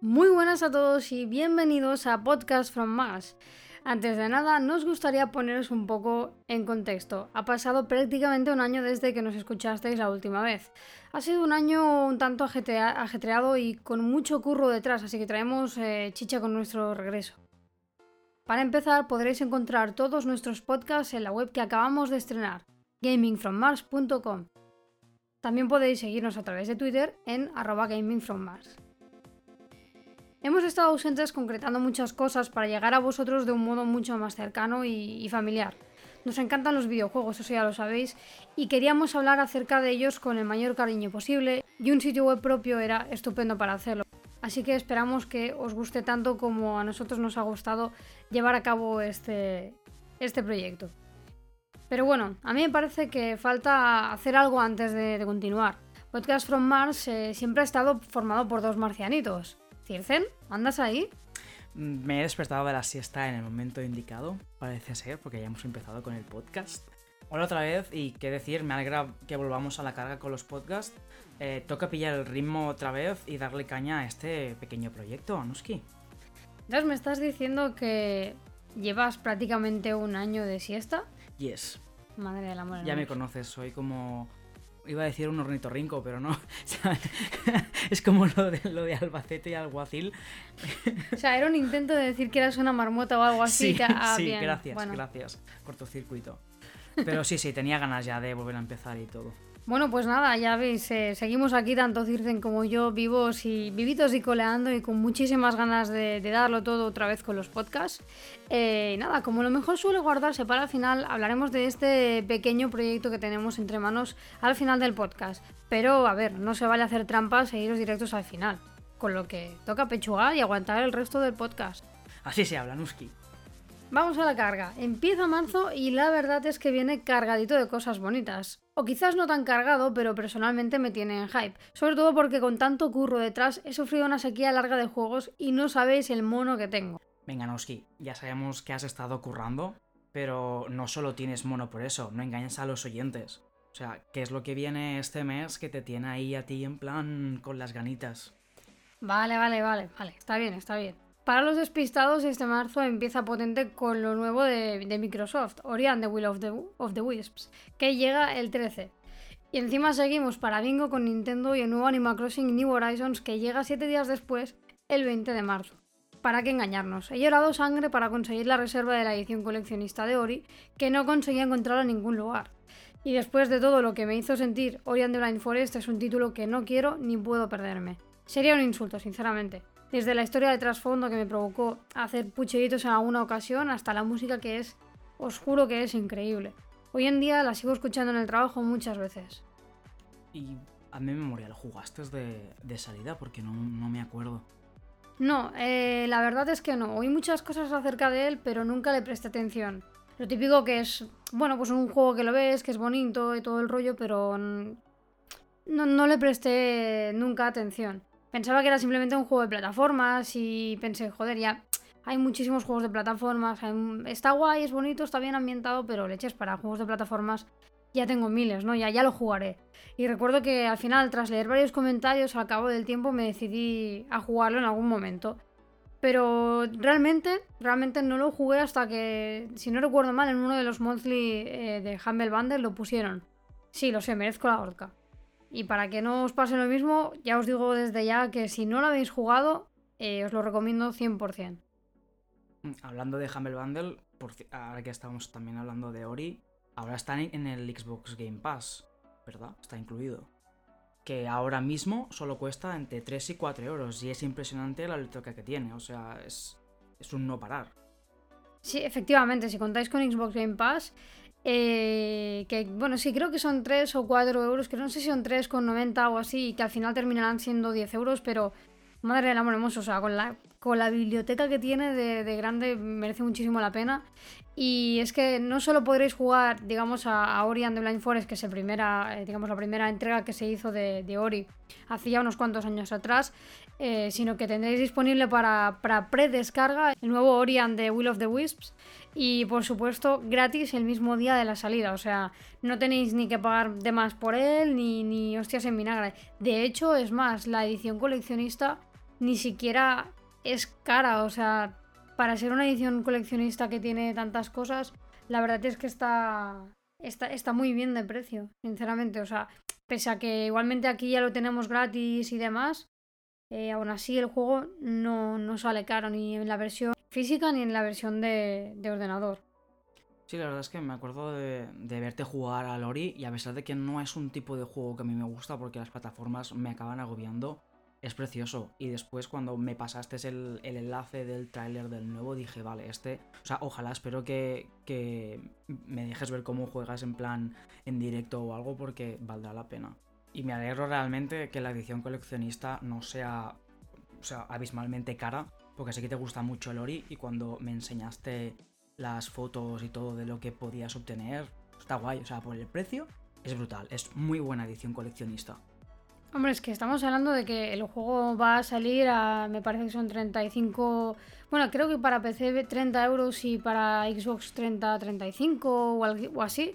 Muy buenas a todos y bienvenidos a Podcast from Mars. Antes de nada, nos gustaría poneros un poco en contexto. Ha pasado prácticamente un año desde que nos escuchasteis la última vez. Ha sido un año un tanto ajetreado y con mucho curro detrás, así que traemos eh, chicha con nuestro regreso. Para empezar, podréis encontrar todos nuestros podcasts en la web que acabamos de estrenar, gamingfrommars.com. También podéis seguirnos a través de Twitter en gamingfrommars. Hemos estado ausentes concretando muchas cosas para llegar a vosotros de un modo mucho más cercano y, familiar. Nos encantan los videojuegos, eso ya lo sabéis, y queríamos hablar acerca de ellos con el mayor cariño posible, y un sitio web propio era estupendo para hacerlo. Así que esperamos que os guste tanto como a nosotros nos ha gustado llevar a cabo este, este proyecto. Pero bueno, a mí me parece que falta hacer algo antes de, continuar. Podcast from Mars eh, siempre ha estado formado por dos marcianitos, Circen, ¿andas ahí? Me he despertado de la siesta en el momento indicado, parece ser, porque ya hemos empezado con el podcast. Hola otra vez y qué decir, me alegra que volvamos a la carga con los podcasts. Eh, toca pillar el ritmo otra vez y darle caña a este pequeño proyecto, Anuski. Entonces me estás diciendo que llevas prácticamente un año de siesta. Yes. Madre del amor. Ya me conoces, soy como Iba a decir un ornitorrinco, pero no. es como lo de, lo de Albacete y Alguacil. o sea, era un intento de decir que eras una marmota o algo así. Sí, ah, sí gracias, gracias. Cortocircuito. Pero sí, sí, tenía ganas ya de volver a empezar y todo. Bueno, pues nada, ya veis, eh, seguimos aquí, tanto Circen como yo, vivos y vivitos y coleando y con muchísimas ganas de, darlo todo otra vez con los podcasts. Eh, nada, como lo mejor suele guardarse para el final, hablaremos de este pequeño proyecto que tenemos entre manos al final del podcast. Pero, a ver, no se vale hacer trampas e iros directos al final. Con lo que toca pechugar y aguantar el resto del podcast. Así se habla, Nuski. Vamos a la carga. Empieza marzo y la verdad es que viene cargadito de cosas bonitas. O quizás no tan cargado, pero personalmente me tiene en hype. Sobre todo porque con tanto curro detrás he sufrido una sequía larga de juegos y no sabéis el mono que tengo. Venga, Noski, ya sabemos que has estado currando, pero no solo tienes mono por eso, no engañes a los oyentes. O sea, ¿qué es lo que viene este mes que te tiene ahí a ti en plan con las ganitas? Vale, vale, vale, vale, está bien, está bien. Para los despistados, este marzo empieza potente con lo nuevo de, Microsoft, Ori and the Will of the, Wisps, que llega el 13. Y encima seguimos para Bingo con Nintendo y el nuevo Animal Crossing New Horizons que llega 7 días después, el 20 de marzo. ¿Para qué engañarnos? He llorado sangre para conseguir la reserva de la edición coleccionista de Ori, que no conseguía encontrar en ningún lugar. Y después de todo lo que me hizo sentir, Ori and the Blind Forest es un título que no quiero ni puedo perderme. Sería un insulto, sinceramente desde la historia de trasfondo que me provocó hacer pucheritos en alguna ocasión hasta la música que es, os juro que es increíble. Hoy en día la sigo escuchando en el trabajo muchas veces. ¿Y a mi memoria lo jugaste de, de salida? Porque no, me acuerdo. No, eh, la verdad es que no. Oí muchas cosas acerca de él, pero nunca le presté atención. Lo típico que es, bueno, pues un juego que lo ves, que es bonito y todo el rollo, pero no, no le presté nunca atención. Pensaba que era simplemente un juego de plataformas y pensé, joder, ya hay muchísimos juegos de plataformas. Está guay, es bonito, está bien ambientado, pero leches para juegos de plataformas ya tengo miles, ¿no? Ya, ya lo jugaré. Y recuerdo que al final, tras leer varios comentarios, al cabo del tiempo me decidí a jugarlo en algún momento. Pero realmente, realmente no lo jugué hasta que, si no recuerdo mal, en uno de los monthly eh, de Humble Bundle lo pusieron. Sí, lo sé, merezco la horca. Y para que no os pase lo mismo, ya os digo desde ya que si no lo habéis jugado, eh, os lo recomiendo 100%. Mm, hablando de Humble Bundle, ahora que estamos también hablando de Ori, ahora están en el Xbox Game Pass, ¿verdad? Está incluido. Que ahora mismo solo cuesta entre 3 y 4 euros. Y es impresionante la letra que tiene. O sea, es, es un no parar. Sí, efectivamente, si contáis con Xbox Game Pass, eh, que bueno, sí, creo que son 3 o 4 euros, que no sé si son 3,90 o así, y que al final terminarán siendo 10 euros, pero madre del amor hermoso, o sea, con la, con la biblioteca que tiene de, grande merece muchísimo la pena. Y es que no solo podréis jugar, digamos, a, Ori and the Blind Forest, que es el primera, eh, digamos, la primera entrega que se hizo de, Ori hacía unos cuantos años atrás, eh, sino que tendréis disponible para, para pre-descarga el nuevo Ori and the Will of the Wisps y por supuesto gratis el mismo día de la salida. O sea, no tenéis ni que pagar de más por él ni, ni hostias en vinagre. De hecho, es más, la edición coleccionista ni siquiera es cara, o sea, para ser una edición coleccionista que tiene tantas cosas, la verdad es que está, está, está muy bien de precio, sinceramente. O sea, pese a que igualmente aquí ya lo tenemos gratis y demás, eh, aún así el juego no, no, sale caro ni en la versión física ni en la versión de, de ordenador. Sí, la verdad es que me acuerdo de, de, verte jugar a Lori y a pesar de que no es un tipo de juego que a mí me gusta porque las plataformas me acaban agobiando, es precioso. Y después cuando me pasaste el, el enlace del tráiler del nuevo, dije, vale, este... O sea, ojalá, espero que, que me dejes ver cómo juegas en plan en directo o algo porque valdrá la pena. Y me alegro realmente que la edición coleccionista no sea, o sea abismalmente cara, porque sé que te gusta mucho el Ori y cuando me enseñaste las fotos y todo de lo que podías obtener, está guay. O sea, por el precio es brutal, es muy buena edición coleccionista. Hombre, es que estamos hablando de que el juego va a salir a, me parece que son 35, bueno, creo que para PC 30 euros y para Xbox 30, 35 o, algo, o así.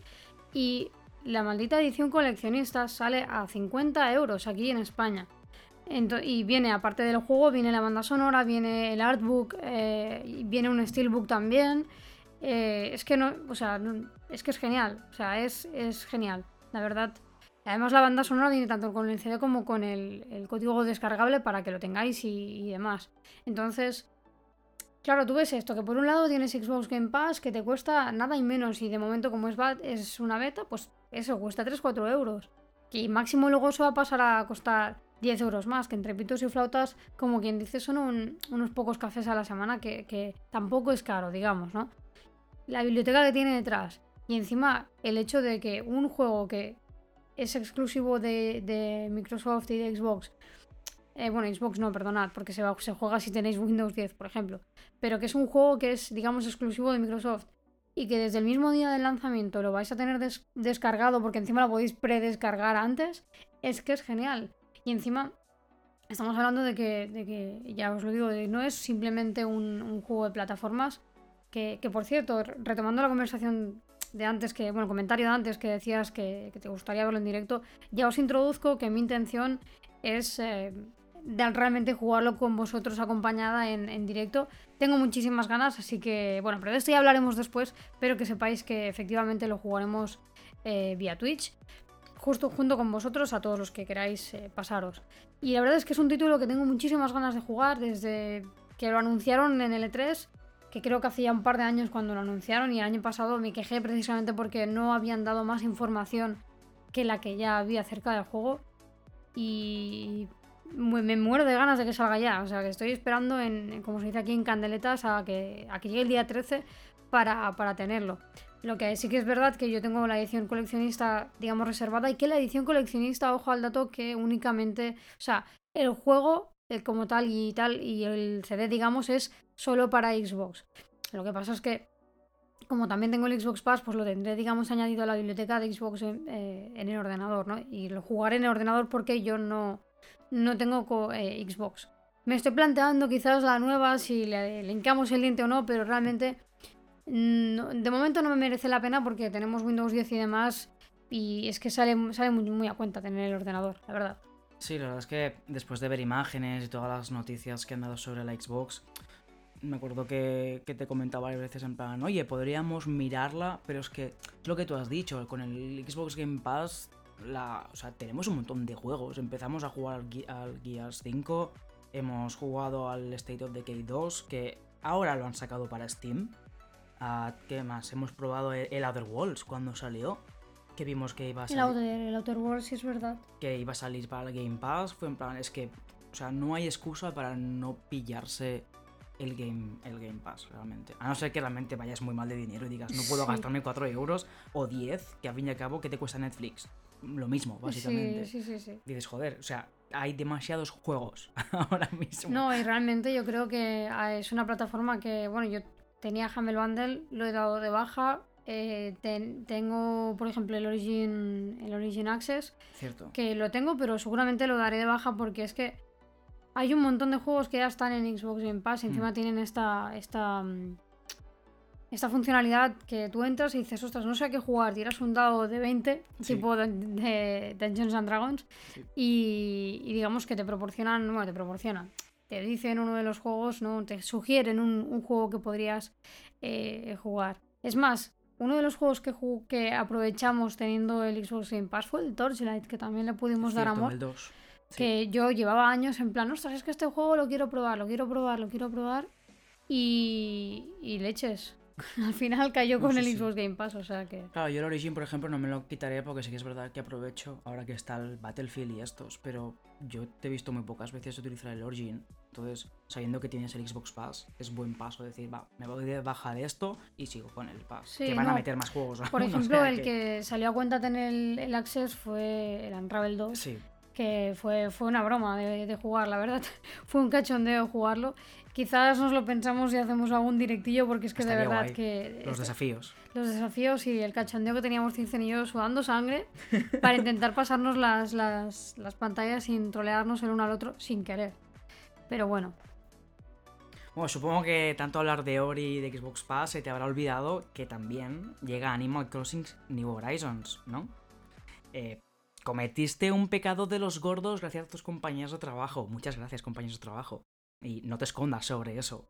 Y la maldita edición coleccionista sale a 50 euros aquí en España. Y viene, aparte del juego, viene la banda sonora, viene el artbook, eh, viene un steelbook también. Eh, es que no, o sea, es que es genial, o sea, es, es genial, la verdad. Además la banda sonora viene tanto con el CD como con el, el código descargable para que lo tengáis y, y, demás. Entonces, claro, tú ves esto, que por un lado tienes Xbox Game Pass que te cuesta nada y menos y de momento como es, es una beta, pues eso, cuesta 3-4 euros. Y máximo luego se va a pasar a costar 10 euros más, que entre pitos y flautas, como quien dice, son un, unos pocos cafés a la semana que, tampoco es caro, digamos, ¿no? La biblioteca que tiene detrás. Y encima el hecho de que un juego que es exclusivo de, de Microsoft y de Xbox. Eh, bueno, Xbox no, perdonad, porque se, va, se juega si tenéis Windows 10, por ejemplo. Pero que es un juego que es, digamos, exclusivo de Microsoft. Y que desde el mismo día del lanzamiento lo vais a tener des descargado, porque encima lo podéis predescargar antes, es que es genial. Y encima, estamos hablando de que, de que ya os lo digo, no es simplemente un, juego de plataformas. Que, que, por cierto, retomando la conversación de antes que, bueno, comentario de antes que decías que, que, te gustaría verlo en directo, ya os introduzco que mi intención es eh, de realmente jugarlo con vosotros acompañada en, en, directo. Tengo muchísimas ganas, así que, bueno, pero de esto ya hablaremos después, pero que sepáis que efectivamente lo jugaremos eh, vía Twitch. Justo junto con vosotros, a todos los que queráis eh, pasaros. Y la verdad es que es un título que tengo muchísimas ganas de jugar desde que lo anunciaron en el E3 que creo que hacía un par de años cuando lo anunciaron y el año pasado me quejé precisamente porque no habían dado más información que la que ya había acerca del juego y me muero de ganas de que salga ya, o sea que estoy esperando en, como se dice aquí en Candeletas, a que, a que llegue el día 13 para, para tenerlo. Lo que sí que es verdad que yo tengo la edición coleccionista, digamos, reservada y que la edición coleccionista, ojo al dato, que únicamente, o sea, el juego eh, como tal y tal y el CD, digamos, es solo para Xbox. Lo que pasa es que, como también tengo el Xbox Pass, pues lo tendré, digamos, añadido a la biblioteca de Xbox en, eh, en el ordenador, ¿no? Y lo jugaré en el ordenador porque yo no, no tengo eh, Xbox. Me estoy planteando quizás la nueva, si le linkamos el diente o no, pero realmente no, de momento no me merece la pena porque tenemos Windows 10 y demás y es que sale, sale muy, muy a cuenta tener el ordenador, la verdad. Sí, la verdad es que después de ver imágenes y todas las noticias que han dado sobre la Xbox, me acuerdo que, que, te comentaba varias veces en plan, oye, podríamos mirarla, pero es que es lo que tú has dicho, con el Xbox Game Pass, la, o sea, tenemos un montón de juegos. Empezamos a jugar al, al Gears 5, hemos jugado al State of Decay 2, que ahora lo han sacado para Steam. Uh, ¿Qué más? Hemos probado el, el Other Worlds cuando salió que vimos que iba a salir. El Outer, el Outer Worlds, sí es verdad. Que iba a salir para el Game Pass. Fue en plan, es que, o sea, no hay excusa para no pillarse el Game, el game Pass, realmente. A no ser que realmente vayas muy mal de dinero y digas, no puedo sí. gastarme 4 euros o 10, que a fin y al cabo, ¿qué te cuesta Netflix? Lo mismo, básicamente. Sí, sí, sí, sí. Dices, joder, o sea, hay demasiados juegos ahora mismo. No, y realmente yo creo que es una plataforma que, bueno, yo tenía Humble Bundle, lo he dado de baja, eh, ten, tengo, por ejemplo, el Origin, el Origin Access. Cierto. Que lo tengo, pero seguramente lo daré de baja porque es que hay un montón de juegos que ya están en Xbox Game Pass y encima mm. tienen esta, esta, esta funcionalidad que tú entras y dices, ostras, no sé a qué jugar, tiras un dado de 20, sí. tipo de, de, Dungeons and Dragons, sí. y, y, digamos que te proporcionan, bueno, te proporcionan, te dicen uno de los juegos, ¿no? Te sugieren un, un juego que podrías eh, jugar. Es más, uno de los juegos que, que aprovechamos teniendo el Xbox Game Pass fue el Torchlight, que también le pudimos dar amor. el 2. Sí. Que yo llevaba años en plan, ostras, es que este juego lo quiero probar, lo quiero probar, lo quiero probar. Y, y leches. Al final cayó No, con sí, el sí. Xbox Game Pass, o sea que. Claro, yo el Origin, por ejemplo, no me lo quitaré porque sí que es verdad que aprovecho ahora que está el Battlefield y estos, pero yo te he visto muy pocas veces utilizar el Origin. Entonces, sabiendo que tienes el Xbox Pass, es buen paso decir, va, me voy de baja de esto y sigo con el Pass. Sí, que van a no. meter más juegos. Por aún, o ejemplo, sea el que salió a cuenta tener el, el Access fue el Unravel 2. Sí, que fue, fue una broma de, de jugar, la verdad. fue un cachondeo jugarlo. Quizás nos lo pensamos y hacemos algún directillo porque es que de verdad guay. que los este- desafíos. los desafíos y el cachondeo que teníamos Cincen y yo sudando sangre para intentar pasarnos las, las, las pantallas sin trolearnos el uno al otro sin querer. Pero bueno, Bueno, supongo que tanto hablar de Ori y de Xbox Pass se te habrá olvidado que también llega Animal Crossing New Horizons, ¿no? Eh, cometiste un pecado de los gordos gracias a tus compañeros de trabajo. Muchas gracias, compañeros de trabajo. Y no te escondas sobre eso.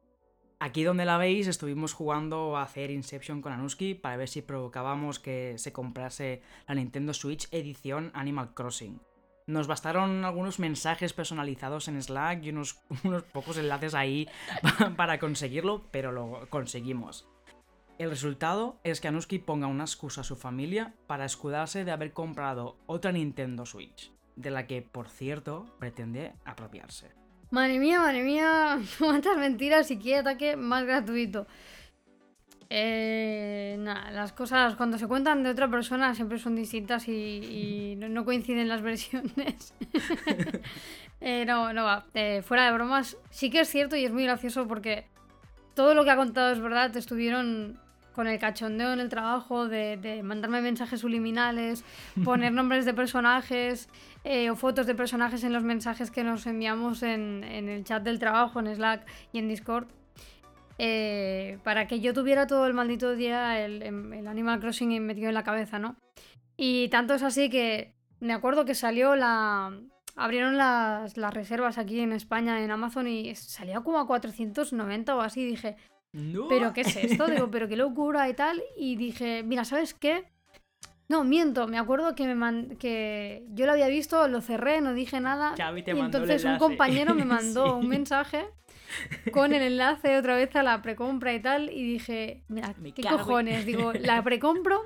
Aquí donde la veis estuvimos jugando a hacer Inception con Anuski para ver si provocábamos que se comprase la Nintendo Switch edición Animal Crossing. Nos bastaron algunos mensajes personalizados en Slack y unos, unos pocos enlaces ahí para conseguirlo, pero lo conseguimos. El resultado es que Anuski ponga una excusa a su familia para escudarse de haber comprado otra Nintendo Switch, de la que, por cierto, pretende apropiarse. madre mía, madre mía, cuántas mentiras y qué ataque más gratuito. Eh, nada, las cosas cuando se cuentan de otra persona siempre son distintas y, y no, no coinciden las versiones. Eh, no, no va. Eh, fuera de bromas, sí que es cierto y es muy gracioso porque todo lo que ha contado es verdad. Estuvieron con el cachondeo en el trabajo de, de mandarme mensajes subliminales, poner nombres de personajes eh, o fotos de personajes en los mensajes que nos enviamos en, en el chat del trabajo, en Slack y en Discord. eh, para que yo tuviera todo el maldito día el, el Animal Crossing metido en la cabeza, ¿no? Y tanto es así que me acuerdo que salió la... Abrieron las, las reservas aquí en España en Amazon y salía como a 490 o así. Dije, ¡No! ¿pero qué es esto? Digo, pero qué locura y tal. Y dije, mira, ¿sabes qué? No, miento, me acuerdo que, me man- que yo lo había visto, lo cerré, no dije nada. Xavi te y mandó entonces un compañero me mandó Sí. un mensaje con el enlace otra vez a la precompra y tal. Y dije, mira, Me ¿qué cojones? Digo, la precompro.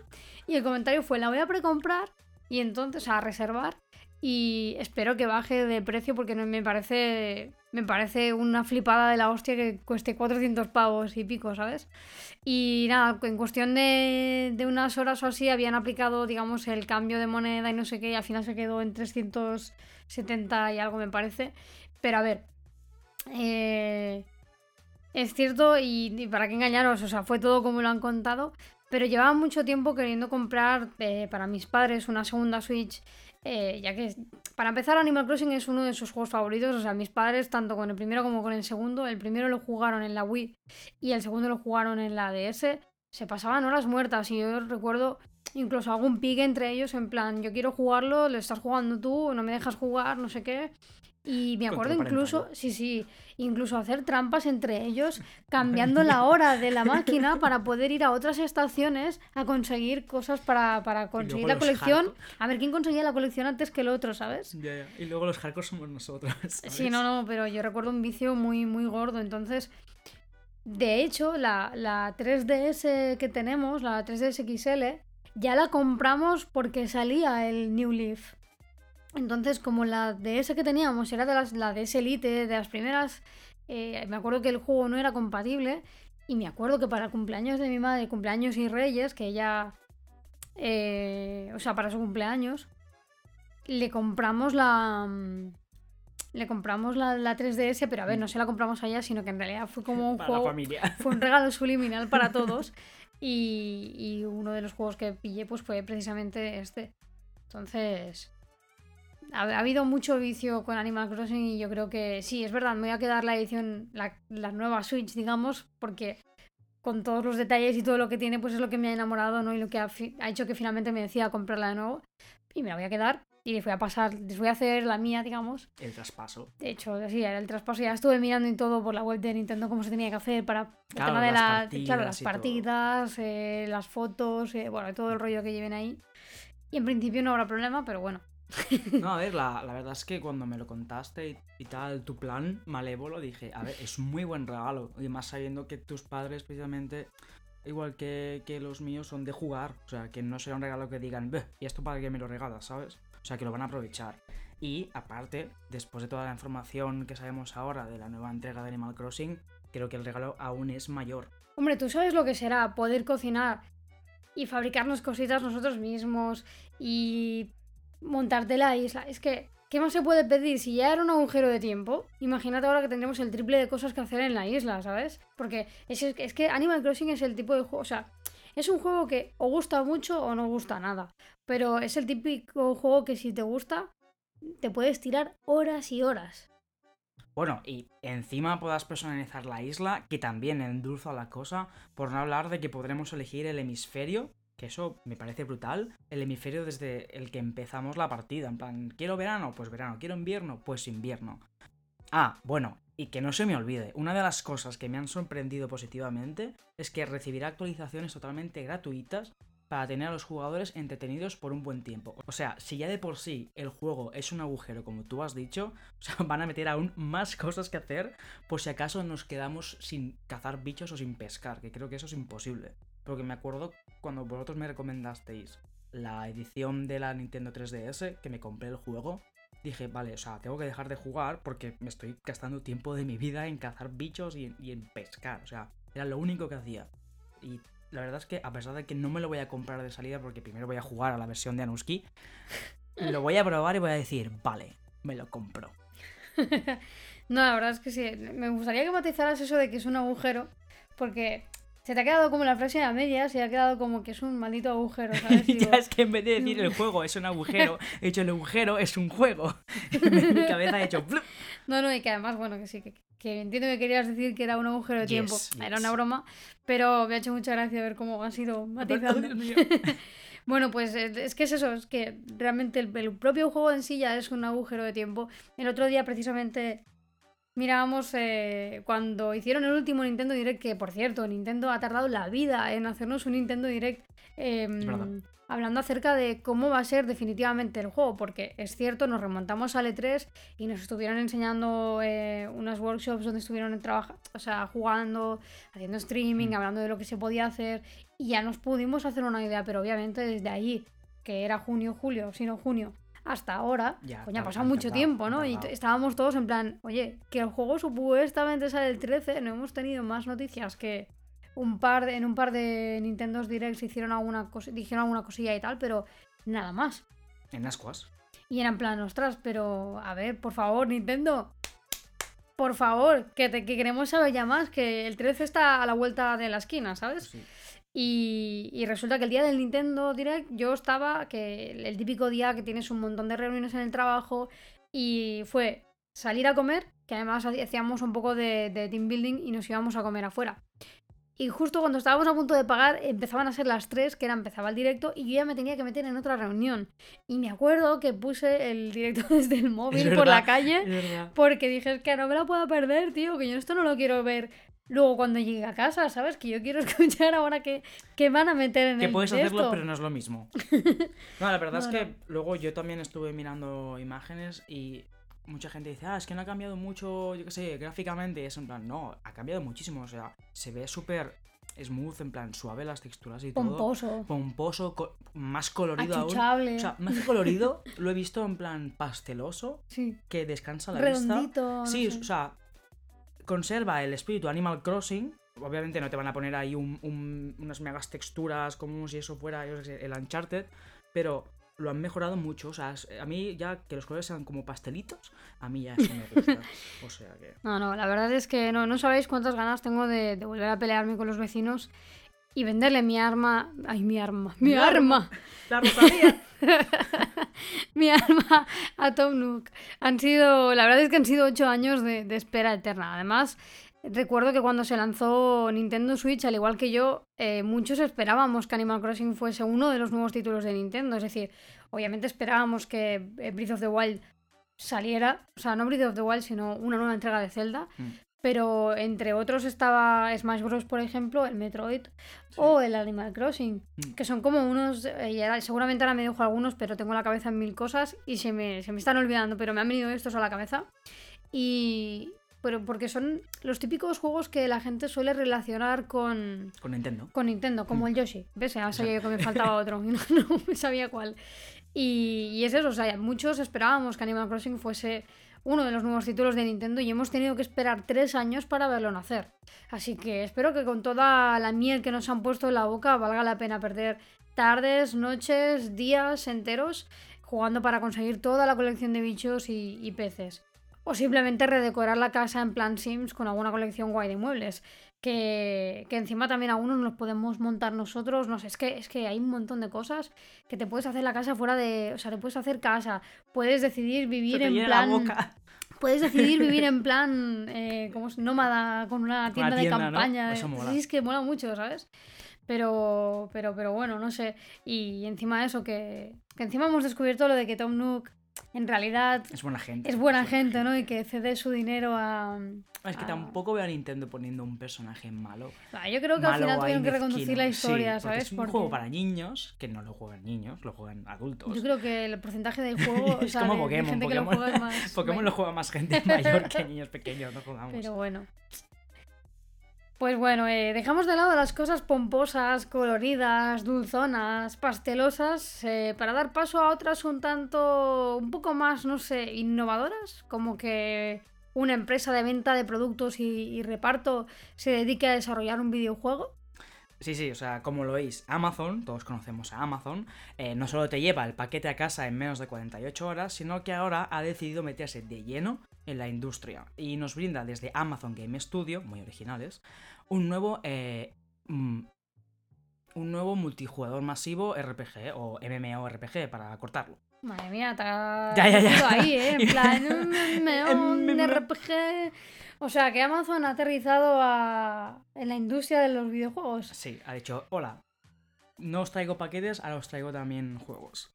Y el comentario fue, la voy a precomprar y entonces, o sea, a reservar. Y espero que baje de precio porque me parece me parece una flipada de la hostia que cueste 400 pavos y pico, ¿sabes? Y nada, en cuestión de, de unas horas o así habían aplicado, digamos, el cambio de moneda y no sé qué, y al final se quedó en 370 y algo, me parece. Pero a ver, eh, es cierto, y, y para qué engañaros, o sea, fue todo como lo han contado, pero llevaba mucho tiempo queriendo comprar eh, para mis padres una segunda Switch, eh, ya que para empezar Animal Crossing es uno de sus juegos favoritos, o sea, mis padres tanto con el primero como con el segundo, el primero lo jugaron en la Wii y el segundo lo jugaron en la DS, se pasaban horas muertas y yo recuerdo incluso algún pique entre ellos en plan, yo quiero jugarlo, lo estás jugando tú, no me dejas jugar, no sé qué. Y me acuerdo incluso, sí, sí, incluso hacer trampas entre ellos, cambiando la hora de la máquina para poder ir a otras estaciones a conseguir cosas para, para conseguir la colección. A ver quién conseguía la colección antes que el otro, ¿sabes? Ya, ya. Y luego los hardcore somos nosotros. Sí, no, no, pero yo recuerdo un vicio muy, muy gordo. Entonces, de hecho, la, la 3DS que tenemos, la 3DS XL, ya la compramos porque salía el New Leaf. Entonces, como la DS que teníamos era de las, la DS Elite, de las primeras, eh, me acuerdo que el juego no era compatible. Y me acuerdo que para el cumpleaños de mi madre, cumpleaños y Reyes, que ella. eh, o sea, para su cumpleaños, le compramos la. mm, Le compramos la, la 3DS, pero a ver, no se la compramos a ella, sino que en realidad fue como un Para la juego. familia. Fue un regalo subliminal para todos. Y, y uno de los juegos que pillé pues fue precisamente este. Entonces, ha, ha habido mucho vicio con Animal Crossing y yo creo que sí, es verdad, me voy a quedar la edición, la, la nueva Switch, digamos, porque con todos los detalles y todo lo que tiene, pues es lo que me ha enamorado, ¿no? Y lo que ha, ha hecho que finalmente me decida comprarla de nuevo. Y me la voy a quedar. y les voy a pasar, les voy a hacer la mía, digamos. El traspaso. De hecho, sí, era el traspaso. Ya estuve mirando y todo por la web de Nintendo cómo se tenía que hacer para el Claro, tema de las la- partidas claro, las partidas, eh, las fotos, eh, bueno, todo el rollo que lleven ahí. Y en principio no habrá problema, pero bueno. No, a ver, la, la verdad es que cuando me lo contaste y, y tal, tu plan malévolo, dije, a ver, es muy buen regalo. Y más sabiendo que tus padres, precisamente, igual que, que los míos, son de jugar. O sea, que no será un regalo que digan, "Beh, ¿y esto para qué me lo regalas, sabes? O sea, que lo van a aprovechar. Y aparte, después de toda la información que sabemos ahora de la nueva entrega de Animal Crossing, creo que el regalo aún es mayor. Hombre, tú sabes lo que será poder cocinar y fabricarnos cositas nosotros mismos y montarte la isla. Es que, ¿qué más se puede pedir? Si ya era un agujero de tiempo, imagínate ahora que tendremos el triple de cosas que hacer en la isla, ¿sabes? Porque es, es que Animal Crossing es el tipo de juego, o sea, es un juego que o gusta mucho o no gusta nada. Pero es el típico juego que si te gusta, te puedes tirar horas y horas. Bueno, y encima puedas personalizar la isla, que también endulza la cosa, por no hablar de que podremos elegir el hemisferio, que eso me parece brutal, el hemisferio desde el que empezamos la partida, en plan, quiero verano, pues verano, quiero invierno, pues invierno. Ah, bueno, y que no se me olvide, una de las cosas que me han sorprendido positivamente es que recibirá actualizaciones totalmente gratuitas para tener a los jugadores entretenidos por un buen tiempo. O sea, si ya de por sí el juego es un agujero, como tú has dicho, van a meter aún más cosas que hacer por si acaso nos quedamos sin cazar bichos o sin pescar, que creo que eso es imposible. Porque me acuerdo cuando vosotros me recomendasteis la edición de la Nintendo 3DS, que me compré el juego, dije, vale, o sea, tengo que dejar de jugar porque me estoy gastando tiempo de mi vida en cazar bichos y en, y en pescar. O sea, era lo único que hacía. Y la verdad es que a pesar de que no me lo voy a comprar de salida porque primero voy a jugar a la versión de Anuski, lo voy a probar y voy a decir, vale, me lo compro. No, la verdad es que sí. Me gustaría que matizaras eso de que es un agujero, porque se te ha quedado como la frase a medias y ha quedado como que es un maldito agujero, ¿sabes? Digo, ya es que en vez de decir el juego es un agujero, he hecho el agujero es un juego. en mi cabeza he hecho... ¡plup! No, no, y que además, bueno, que sí, que, que entiendo que querías decir que era un agujero de tiempo. Yes, Era una broma, pero me ha hecho mucha gracia ver cómo ha sido mío. Bueno, pues eh, es que es eso, es que realmente el, el propio juego en sí ya es un agujero de tiempo. El otro día precisamente mirábamos eh, cuando hicieron el último Nintendo Direct, que por cierto, Nintendo ha tardado la vida en hacernos un Nintendo Direct em, hablando acerca de cómo va a ser definitivamente el juego, porque es cierto, nos remontamos al E3 y nos estuvieron enseñando eh, unas workshops donde estuvieron trabajando, o sea, jugando, haciendo streaming, Mm. hablando de lo que se podía hacer y ya nos pudimos hacer una idea, pero obviamente desde ahí, que era junio, julio, sino junio, hasta ahora, Ya, coño, ha pasado mucho tardado, tiempo, ¿no? Y estábamos todos en plan, oye, que el juego supuestamente sale el 13, no hemos tenido más noticias que un par de- en un par de Nintendos Directs hicieron alguna cosa, dijeron alguna cosilla y tal, pero nada más. En ascuas. Y era en plan, ostras, pero a ver, por favor, Nintendo. Por favor, que, te, que queremos saber ya más, que el 13 está a la vuelta de la esquina, ¿sabes? Sí. Y, y resulta que el día del Nintendo Direct yo estaba, que el, típico día que tienes un montón de reuniones en el trabajo, y fue salir a comer, que además hacíamos un poco de, de team building y nos íbamos a comer afuera. Y justo cuando estábamos a punto de pagar, empezaban a ser las 3, que era empezaba el directo, y yo ya me tenía que meter en otra reunión. Y me acuerdo que puse el directo desde el móvil por la calle. Porque dije, es que no me la puedo perder, tío, que yo esto no lo quiero ver luego cuando llegue a casa, ¿sabes? Que yo quiero escuchar ahora que, que van a meter en Que el puedes de hacerlo, pero no es lo mismo. No, la verdad es que luego yo también estuve mirando imágenes y mucha gente dice, ah, es que no ha cambiado mucho, yo qué sé, gráficamente. Es en plan, no, ha cambiado muchísimo. O sea, se ve súper smooth, en plan suave las texturas y todo. Pomposo, Pomposo, co- más colorido aún. achuchable, O sea, más que colorido, lo he visto en plan pasteloso, sí, que descansa la vista. redondito. no Sí, sé. o sea, conserva el espíritu Animal Crossing. Obviamente no te van a poner ahí un- un- unas megas texturas como si eso fuera yo sé, el Uncharted, pero lo han mejorado mucho. O sea, a mí ya que los colores sean como pastelitos, a mí ya eso me gusta. o sea que. No, no, la verdad es que no, no sabéis cuántas ganas tengo de, de volver a pelearme con los vecinos y venderle mi arma. Ay, mi arma, mi, Mi arma. ¡La Rosalía! mi arma a Tom Nook. Han sido, la verdad es que han sido ocho años de, de espera eterna. Además, recuerdo que cuando se lanzó Nintendo Switch, al igual que yo, eh, muchos esperábamos que Animal Crossing fuese uno de los nuevos títulos de Nintendo. Es decir, obviamente esperábamos que eh, Breath of the Wild saliera, o sea, no Breath of the Wild, sino una nueva entrega de Zelda. Mm. Pero entre otros estaba Smash Bros, por ejemplo, el Metroid o el Animal Crossing, Mm. que son como unos, eh, ahora- seguramente ahora me dejo algunos, pero tengo la cabeza en mil cosas y se me, se me están olvidando, pero me han venido estos a la cabeza. Y, pero porque son los típicos juegos que la gente suele relacionar con, Con Nintendo. con Nintendo, como Mm. el Yoshi. ¿Ves? Ya sabía yo que me faltaba otro y no, no sabía cuál. Y, y es eso, o sea, muchos esperábamos que Animal Crossing fuese uno de los nuevos títulos de Nintendo y hemos tenido que esperar tres años para verlo nacer. Así que espero que con toda la miel que nos han puesto en la boca valga la pena perder tardes, noches, días enteros jugando para conseguir toda la colección de bichos y, peces. O simplemente redecorar la casa en plan Sims con alguna colección guay de muebles. Que, que encima también algunos nos podemos montar nosotros. No sé, es que, es que hay un montón de cosas que te puedes hacer la casa fuera de. O sea, te puedes hacer casa. Puedes decidir vivir en plan. la boca. Puedes decidir vivir en plan. Eh, como nómada con una tienda, tienda, de ¿no? campaña. Eso mola. Sí, es que mola mucho, ¿sabes? Pero, pero, pero bueno, no sé. Y encima eso, que, que encima hemos descubierto lo de que Tom Nook en realidad Es buena gente. es buena gente, ¿no? Y que cede su dinero a... Es que a- tampoco veo a Nintendo poniendo un personaje malo. Ah, Yo creo que al malo final o tuvieron que reconducir la Sí, historia, porque ¿sabes? Es un Porque juego para niños, que no lo juegan niños, lo juegan adultos. Yo creo que el porcentaje del juego, o es sea, como de- de, Pokémon. gente que Pokémon, lo juega más... Pokémon lo juega más gente mayor que niños pequeños, no jugamos. Pero bueno. Pues bueno, eh, dejamos de lado las cosas pomposas, coloridas, dulzonas, pastelosas, eh, para dar paso a otras un tanto, un poco más, no sé, innovadoras, como que una empresa de venta de productos y, y reparto se dedique a desarrollar un videojuego. Sí, sí, o sea, como lo veis, Amazon, todos conocemos a Amazon, eh, no solo te lleva el paquete a casa en menos de 48 horas, sino que ahora ha decidido meterse de lleno en la industria y nos brinda desde Amazon Game Studio, muy originales, un nuevo, eh, mm, un nuevo multijugador masivo RPG o MMORPG para cortarlo. Madre mía, está Ya, ya, ya. ahí, ¿eh? En plan, un. RPG. O sea, que Amazon ha aterrizado a... en la industria de los videojuegos. Sí, ha dicho, hola, no os traigo paquetes, ahora os traigo también juegos.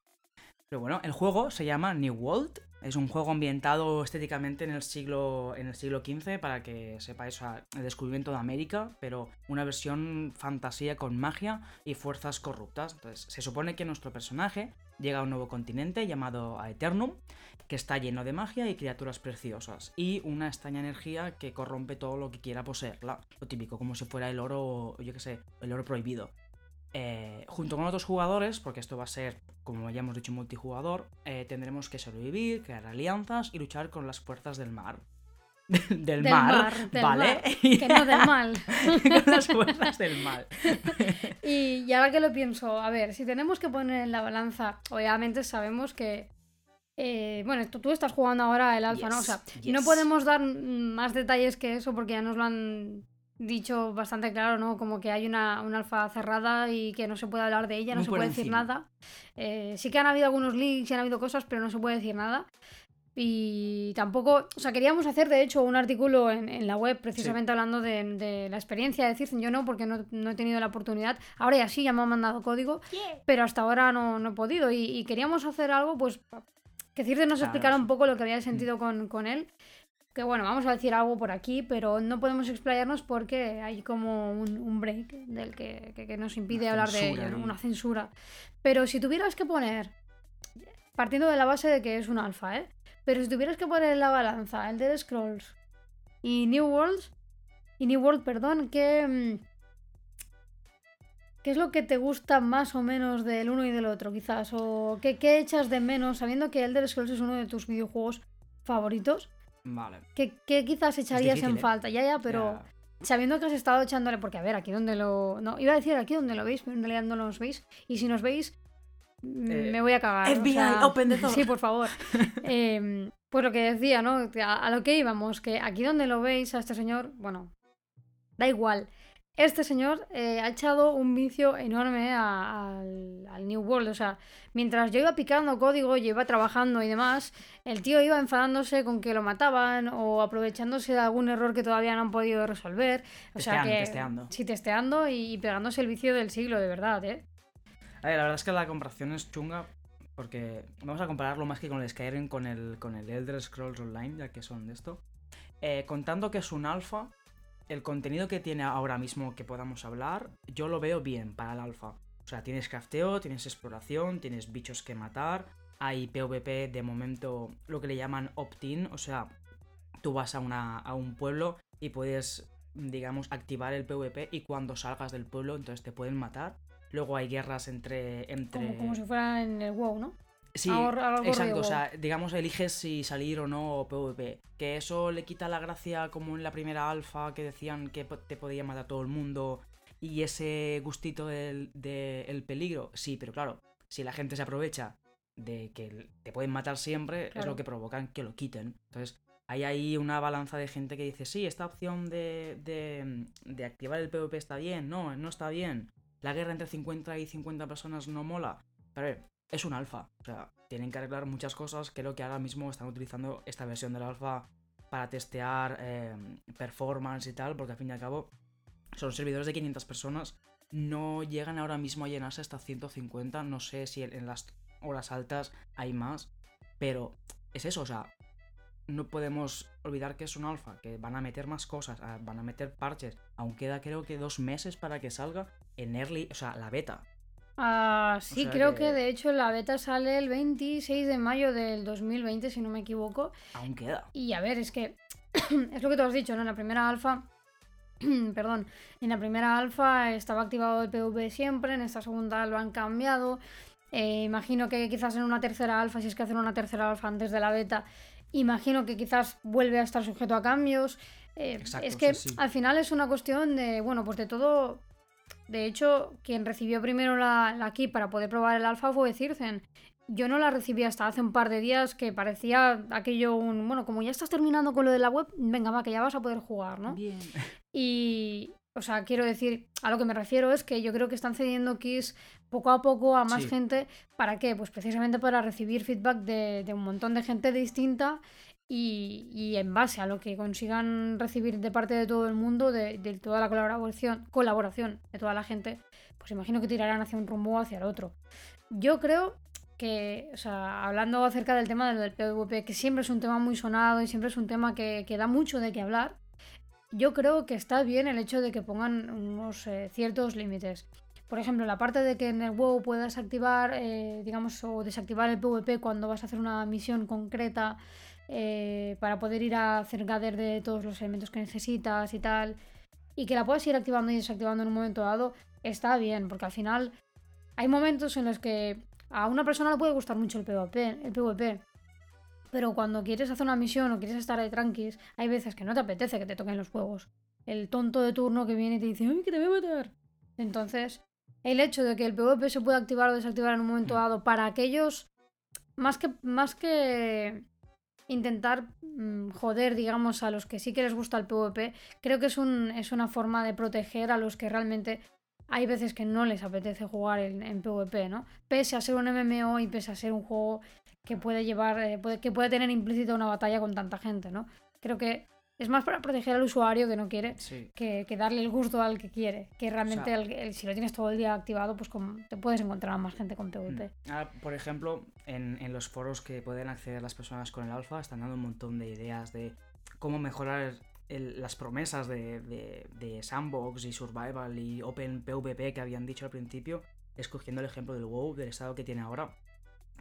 Pero bueno, el juego se llama New World. Es un juego ambientado estéticamente en el siglo, en el siglo XV, para que sepáis o el descubrimiento de América, pero una versión fantasía con magia y fuerzas corruptas. Entonces, se supone que nuestro personaje llega a un nuevo continente llamado Aeternum, que está lleno de magia y criaturas preciosas, y una extraña energía que corrompe todo lo que quiera poseerla. Lo típico, como si fuera el oro, yo qué sé, el oro prohibido. Eh, junto con otros jugadores, porque esto va a ser, como ya hemos dicho, multijugador, eh, tendremos que sobrevivir, crear alianzas y luchar con las fuerzas del mar. Del, Del mar, mar, del ¿vale? mar, que no del mal. con las fuerzas del mal. Y, y ahora que lo pienso, a ver, si tenemos que poner en la balanza, obviamente sabemos que. eh, bueno, tú, tú estás jugando ahora el alfa, ¿no? O sea, Yes, no yes. podemos dar más detalles que eso porque ya nos lo han dicho bastante claro, ¿no? Como que hay una, una alfa cerrada y que no se puede hablar de ella, no se puede decir nada. Eh, sí que han habido algunos leaks y han habido cosas, pero no se puede decir nada. Y tampoco, o sea, queríamos hacer de hecho un artículo en, en la web precisamente hablando de, de la experiencia de Circen. Yo no, porque no, no he tenido la oportunidad. Ahora ya sí, ya me han mandado código, pero hasta ahora no, no he podido. Y, y queríamos hacer algo, pues, que Circe nos Claro, explicara sí. un poco lo que había sentido con, con él. Que bueno, vamos a decir algo por aquí, pero no podemos explayarnos porque hay como un, un break del que, que- que nos impide Una hablar de ello, ¿no? una censura. Pero si tuvieras que poner, partiendo de la base de que es un alfa, ¿eh? Pero si tuvieras que poner en la balanza Elder Scrolls y New Worlds, y New World, perdón, ¿qué, mm, ¿qué es lo que te gusta más o menos del uno y del otro, quizás? ¿O qué, qué echas de menos, sabiendo que Elder Scrolls es uno de tus videojuegos favoritos? Vale. ¿Qué, qué quizás echarías difícil, en ¿eh? falta? Ya, ya, pero Ya. sabiendo que has estado echándole, porque a ver, aquí donde lo. No, iba a decir aquí donde lo veis, pero en realidad no nos veis. Y si nos veis, Eh, me voy a cagar. o FBI, sea, open the door. Sí, por favor. Em, pues lo que decía, ¿no? A, a lo que íbamos, que aquí donde lo veis a este señor, bueno, da igual. este señor eh, ha echado un vicio enorme a- al, al New World. O sea, mientras yo iba picando código, yo iba trabajando y demás, el tío iba enfadándose con que lo mataban o aprovechándose de algún error que todavía no han podido resolver. O sea Testeando, que. testeando. Sí, testeando y pegándose el vicio del siglo, de verdad, ¿eh? La verdad es que la comparación es chunga porque vamos a compararlo más que con el Skyrim con el, con el Elder Scrolls Online, ya que son de esto. Eh, contando que es un alfa, el contenido que tiene ahora mismo que podamos hablar, yo lo veo bien para el alfa. O sea, tienes crafteo, tienes exploración, tienes bichos que matar, hay PvP de momento lo que le llaman opt-in, o sea, tú vas a, una, a un pueblo y puedes, digamos, activar el PvP y cuando salgas del pueblo entonces te pueden matar. Luego hay guerras entre... entre... Como, como si fuera en el WoW, ¿no? Sí, algo- exacto. O sea, digamos, eliges si salir o no PvP. Que eso le quita la gracia como en la primera alfa que decían que te podía matar todo el mundo y ese gustito del, del peligro. Sí, pero claro, si la gente se aprovecha de que te pueden matar siempre, es lo que provocan que lo quiten. Entonces, hay ahí una balanza de gente que dice, sí, esta opción de, de, de activar el PvP está bien, no, no está bien. La guerra entre 50 y 50 personas no mola. Pero ver, es un alfa. O sea, tienen que arreglar muchas cosas. Creo que ahora mismo están utilizando esta versión del alfa para testear eh, performance y tal, porque al fin y al cabo son servidores de 500 personas. No llegan ahora mismo a llenarse hasta 150. No sé si en las horas altas hay más. Pero es eso, o sea, no podemos olvidar que es un alfa, que van a meter más cosas, van a meter parches. Aún queda creo que dos meses para que salga en early, o sea, la beta. Ah, sí, sea creo que- que... de hecho la beta sale el 26 de mayo del 2020, si no me equivoco. Aún queda. Y a ver, es que es lo que tú has dicho, ¿no? En la primera alfa, perdón, en la primera alfa estaba activado el PvP siempre, en esta segunda lo han cambiado. Eh, imagino que quizás en una tercera alfa, si es que hacen una tercera alfa antes de la beta, imagino que quizás vuelve a estar sujeto a cambios. Eh, Exacto, es que sí, sí. al final es una cuestión de, bueno, pues de todo. De hecho, quien recibió primero la, la key para poder probar el alfa fue Circen. Yo no la recibí hasta hace un par de días que parecía aquello un... Bueno, como ya estás terminando con lo de la web, venga, va, que ya vas a poder jugar, ¿no? Bien. Y, o sea, quiero decir, a lo que me refiero es que yo creo que están cediendo keys poco a poco a más Sí. gente. ¿Para qué? Pues precisamente para recibir feedback de, de un montón de gente distinta y, y en base a lo que consigan recibir de parte de todo el mundo, de, de toda la colaboración, colaboración de toda la gente, pues imagino que tirarán hacia un rumbo o hacia el otro. Yo creo que, o sea, hablando acerca del tema del PvP, que siempre es un tema muy sonado y siempre es un tema que, que da mucho de qué hablar, yo creo que está bien el hecho de que pongan unos eh, ciertos límites. Por ejemplo, la parte de que en el WoW puedas activar, eh, digamos, o desactivar el PvP cuando vas a hacer una misión concreta eh, para poder ir a hacer gather de todos los elementos que necesitas y tal, y que la puedas ir activando y desactivando en un momento dado, está bien, porque al final hay momentos en los que a una persona le puede gustar mucho el PvP, el PvP, pero cuando quieres hacer una misión o quieres estar ahí tranquis, hay veces que no te apetece que te toquen los huevos. El tonto de turno que viene y te dice, ¡ay, que te voy a matar! Entonces, el hecho de que el PvP se pueda activar o desactivar en un momento dado para aquellos, más que, más que intentar mm, joder, digamos, a los que sí que les gusta el PvP, creo que es, un, es una forma de proteger a los que realmente hay veces que no les apetece jugar en, en PvP, ¿no? Pese a ser un MMO y pese a ser un juego que puede llevar, eh, puede- que puede tener implícita una batalla con tanta gente, ¿no? Creo que es más para proteger al usuario que no quiere Sí. que, que darle el gusto al que quiere. Que realmente sea- el- el- si lo tienes todo el día activado, pues con- te puedes encontrar a más gente con PvP. Ahora, por ejemplo, en, en los foros que pueden acceder las personas con el alfa, están dando un montón de ideas de cómo mejorar el- las promesas de, de- de Sandbox y Survival y Open PvP que habían dicho al principio, escogiendo el ejemplo del WoW, del estado que tiene ahora,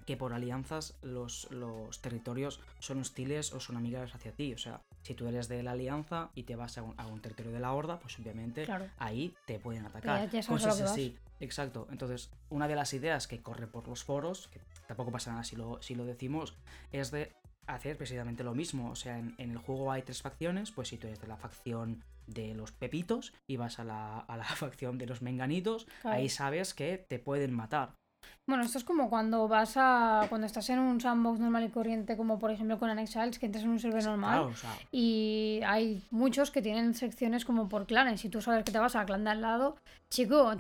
que por alianzas los, los territorios son hostiles o son amigables hacia ti. O sea, si tú eres de la alianza y te vas a un, a un territorio de la horda, pues obviamente Claro. ahí te pueden atacar. ya- ya Cosas así. Exacto. Entonces, una de las ideas que corre por los foros, que tampoco pasa nada si lo, si lo decimos, es de hacer precisamente lo mismo. O sea, en, en el juego hay tres facciones, pues si tú eres de la facción de los pepitos y vas a la, a la facción de los menganitos, Claro. ahí sabes que te pueden matar. Bueno, esto es como cuando vas a. cuando estás en un sandbox normal y corriente, como por ejemplo con Anexiles, que entras en un server normal. Claro, o sea, Y hay muchos que tienen secciones como por clanes. Y tú sabes que te vas al clan de al lado, chico,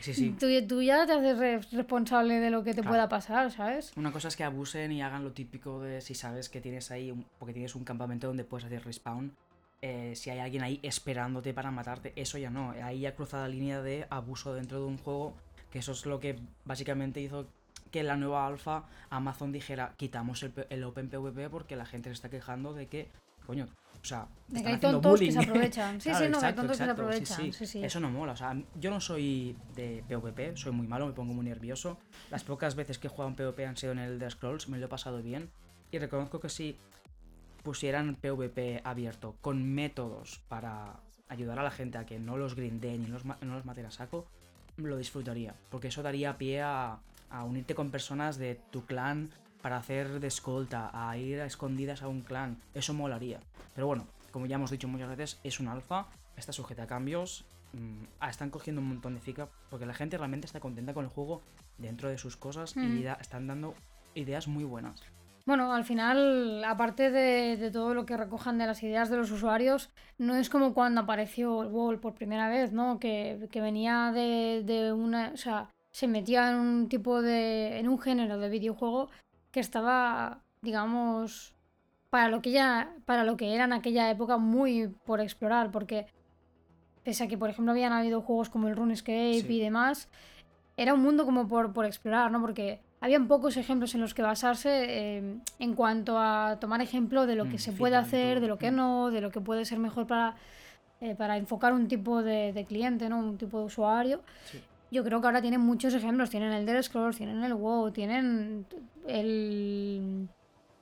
sí, sí. tú, tú ya te haces re- responsable de lo que te Claro. pueda pasar, ¿sabes? Una cosa es que abusen y hagan lo típico de si sabes que tienes ahí, un- porque tienes un campamento donde puedes hacer respawn, eh, si hay alguien ahí esperándote para matarte, eso ya no. Ahí ya cruza la línea de abuso dentro de un juego, que eso es lo que básicamente hizo que la nueva alfa Amazon dijera quitamos el, el Open PvP porque la gente se está quejando de que, coño, o sea, De que hay tontos que se bullying. aprovechan. Sí, Claro, sí, no, hay exacto, tontos que se exacto, sí, aprovechan. sí. Sí, sí. Eso no mola. O sea, yo no soy de PvP, soy muy malo, me pongo muy nervioso. Las pocas veces que he jugado en PvP han sido en el The Scrolls, me lo he pasado bien. Y reconozco que si pusieran PvP abierto con métodos para ayudar a la gente a que no los grindeen y no los, no los maten a saco, lo disfrutaría. Porque eso daría pie a, a unirte con personas de tu clan para hacer de escolta, a ir a escondidas a un clan. Eso molaría. Pero bueno, como ya hemos dicho muchas veces, es un alfa, está sujeta a cambios. mm, están cogiendo un montón de fica porque la gente realmente está contenta con el juego dentro de sus cosas Mm. y da- están dando ideas muy buenas. Bueno, al final, aparte de, de todo lo que recojan de las ideas de los usuarios, no es como cuando apareció el Wall por primera vez, ¿no? Que, que venía de, de una. O sea, se metía en un tipo de. en un género de videojuego que estaba, digamos, para lo que ya. para lo que era en aquella época muy por explorar. Porque pese a que, por ejemplo, habían habido juegos como el RuneScape Sí. y demás, era un mundo como por, por explorar, ¿no? Porque habían pocos ejemplos en los que basarse eh, en cuanto a tomar ejemplo de lo que Mm, se puede hacer, de lo que Mm. no, de lo que puede ser mejor para, eh, para enfocar un tipo de, de cliente, ¿no? Un tipo de usuario. Sí. Yo creo que ahora tienen muchos ejemplos. Tienen el Dead Scrolls, tienen el WoW, tienen el,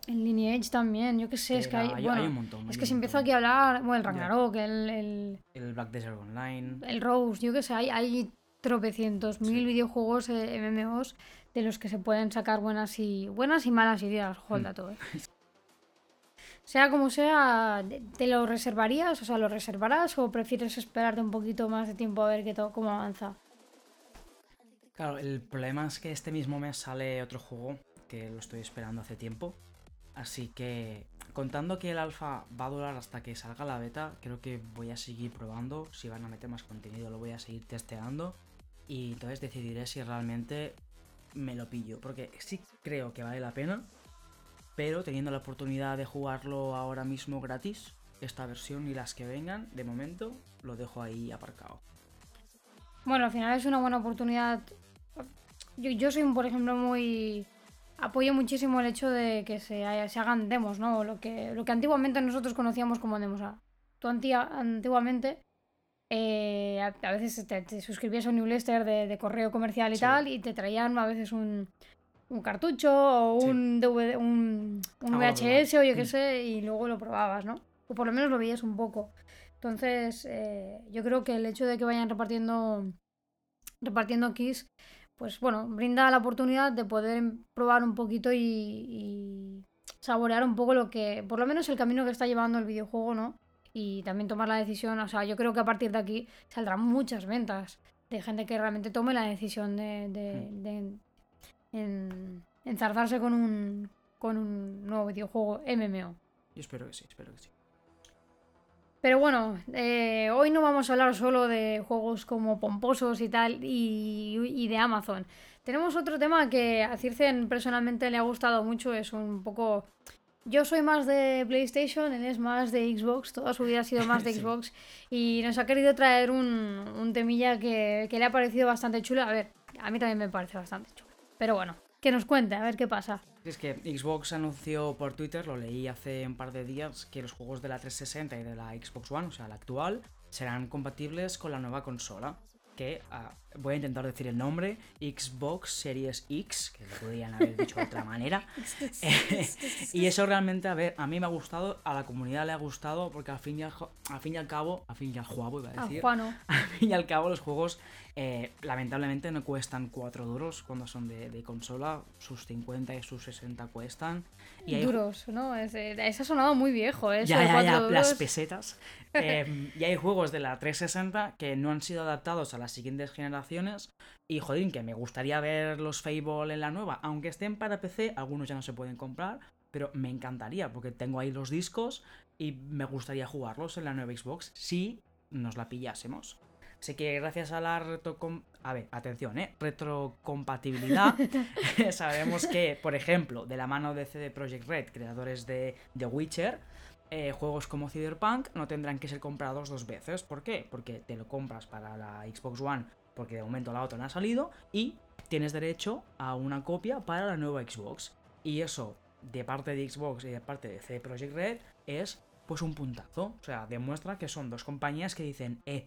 el Lineage también. Yo qué sé, es que hay, hay, bueno, hay un montón. es que si empiezo aquí a hablar, bueno, el. Ragnarok, el, el, El Black Desert Online. el Rose, yo qué sé, hay, hay tropecientos mil Sí. videojuegos eh, MMOs de los que se pueden sacar buenas y buenas y malas ideas, al Mm. dato, eh. Sea como sea, ¿te lo reservarías? O sea, ¿lo reservarás o prefieres esperarte un poquito más de tiempo a ver qué to- cómo avanza? Claro, el problema es que este mismo mes sale otro juego que lo estoy esperando hace tiempo. Así que, contando que el alfa va a durar hasta que salga la beta, creo que voy a seguir probando. Si van a meter más contenido, lo voy a seguir testeando. Y entonces decidiré si realmente me lo pillo. Porque sí creo que vale la pena. Pero teniendo la oportunidad de jugarlo ahora mismo gratis, esta versión y las que vengan, de momento lo dejo ahí aparcado. Bueno, al final es una buena oportunidad. Yo, yo soy, por ejemplo, muy... Apoyo muchísimo el hecho de que se, hagan demos, ¿no? Lo que, lo que antiguamente nosotros conocíamos como demos. Tú anti- antiguamente eh, a, a veces te, te suscribías a un newsletter de, de correo comercial y Sí. tal y te traían a veces un, un cartucho o Sí. un, DVD, un, un VHS o yo qué Mm. sé y luego lo probabas, ¿no? O por lo menos lo veías un poco. Entonces, eh, yo creo que el hecho de que vayan repartiendo repartiendo keys, pues bueno, brinda la oportunidad de poder probar un poquito y, y saborear un poco lo que, por lo menos el camino que está llevando el videojuego, ¿no? Y también tomar la decisión, o sea, yo creo que a partir de aquí saldrán muchas ventas de gente que realmente tome la decisión de, de, de en- enzarzarse con un, con un nuevo videojuego MMO. Yo espero que sí, espero que sí. Pero bueno, eh, hoy no vamos a hablar solo de juegos como pomposos y tal y, y de Amazon. Tenemos otro tema que a Circen personalmente le ha gustado mucho, es un poco... Yo soy más de PlayStation, él es más de Xbox, toda su vida ha sido más de Sí. Xbox y nos ha querido traer un, un temilla que, que le ha parecido bastante chulo. A ver, a mí también me parece bastante chulo. Pero bueno, que nos cuente, a ver qué pasa. Es que Xbox anunció por Twitter, lo leí hace un par de días, que los juegos de la 360 y de la Xbox One, o sea, la actual, serán compatibles con la nueva consola. Que ah, voy a intentar decir el nombre: Xbox Series X, que lo podrían haber dicho de otra manera. y eso realmente, a ver, a mí me ha gustado, a la comunidad le ha gustado, porque al fin y al, al, fin y al cabo, al fin y al juego iba a A decir, Juano. al fin y al cabo los juegos eh, lamentablemente no cuestan 4 duros cuando son de, de consola, sus 50 y sus 60 cuestan. Y hay Duros, ¿no? Es, eh, eso ha sonado muy viejo, ¿eh? ya, ya, ya, las duros. pesetas. Eh, y hay juegos de la 360 que no han sido adaptados a las siguientes generaciones. Y jodín, que me gustaría ver los Fable en la nueva. Aunque estén para PC, algunos ya no se pueden comprar. Pero me encantaría, porque tengo ahí los discos y me gustaría jugarlos en la nueva Xbox si nos la pillásemos. Así que gracias a la retrocom... A ver, atención, ¿eh? Retrocompatibilidad. sabemos que, por ejemplo, de la mano de CD Projekt Red, creadores de The Witcher, eh, juegos como Cyberpunk no tendrán que ser comprados dos veces. ¿Por qué? Porque te lo compras para la Xbox One, porque de momento la otra no ha salido, y tienes derecho a una copia para la nueva Xbox. Y eso, de parte de Xbox y de parte de CD Projekt Red, es pues un puntazo. O sea, demuestra que son dos compañías que dicen, eh,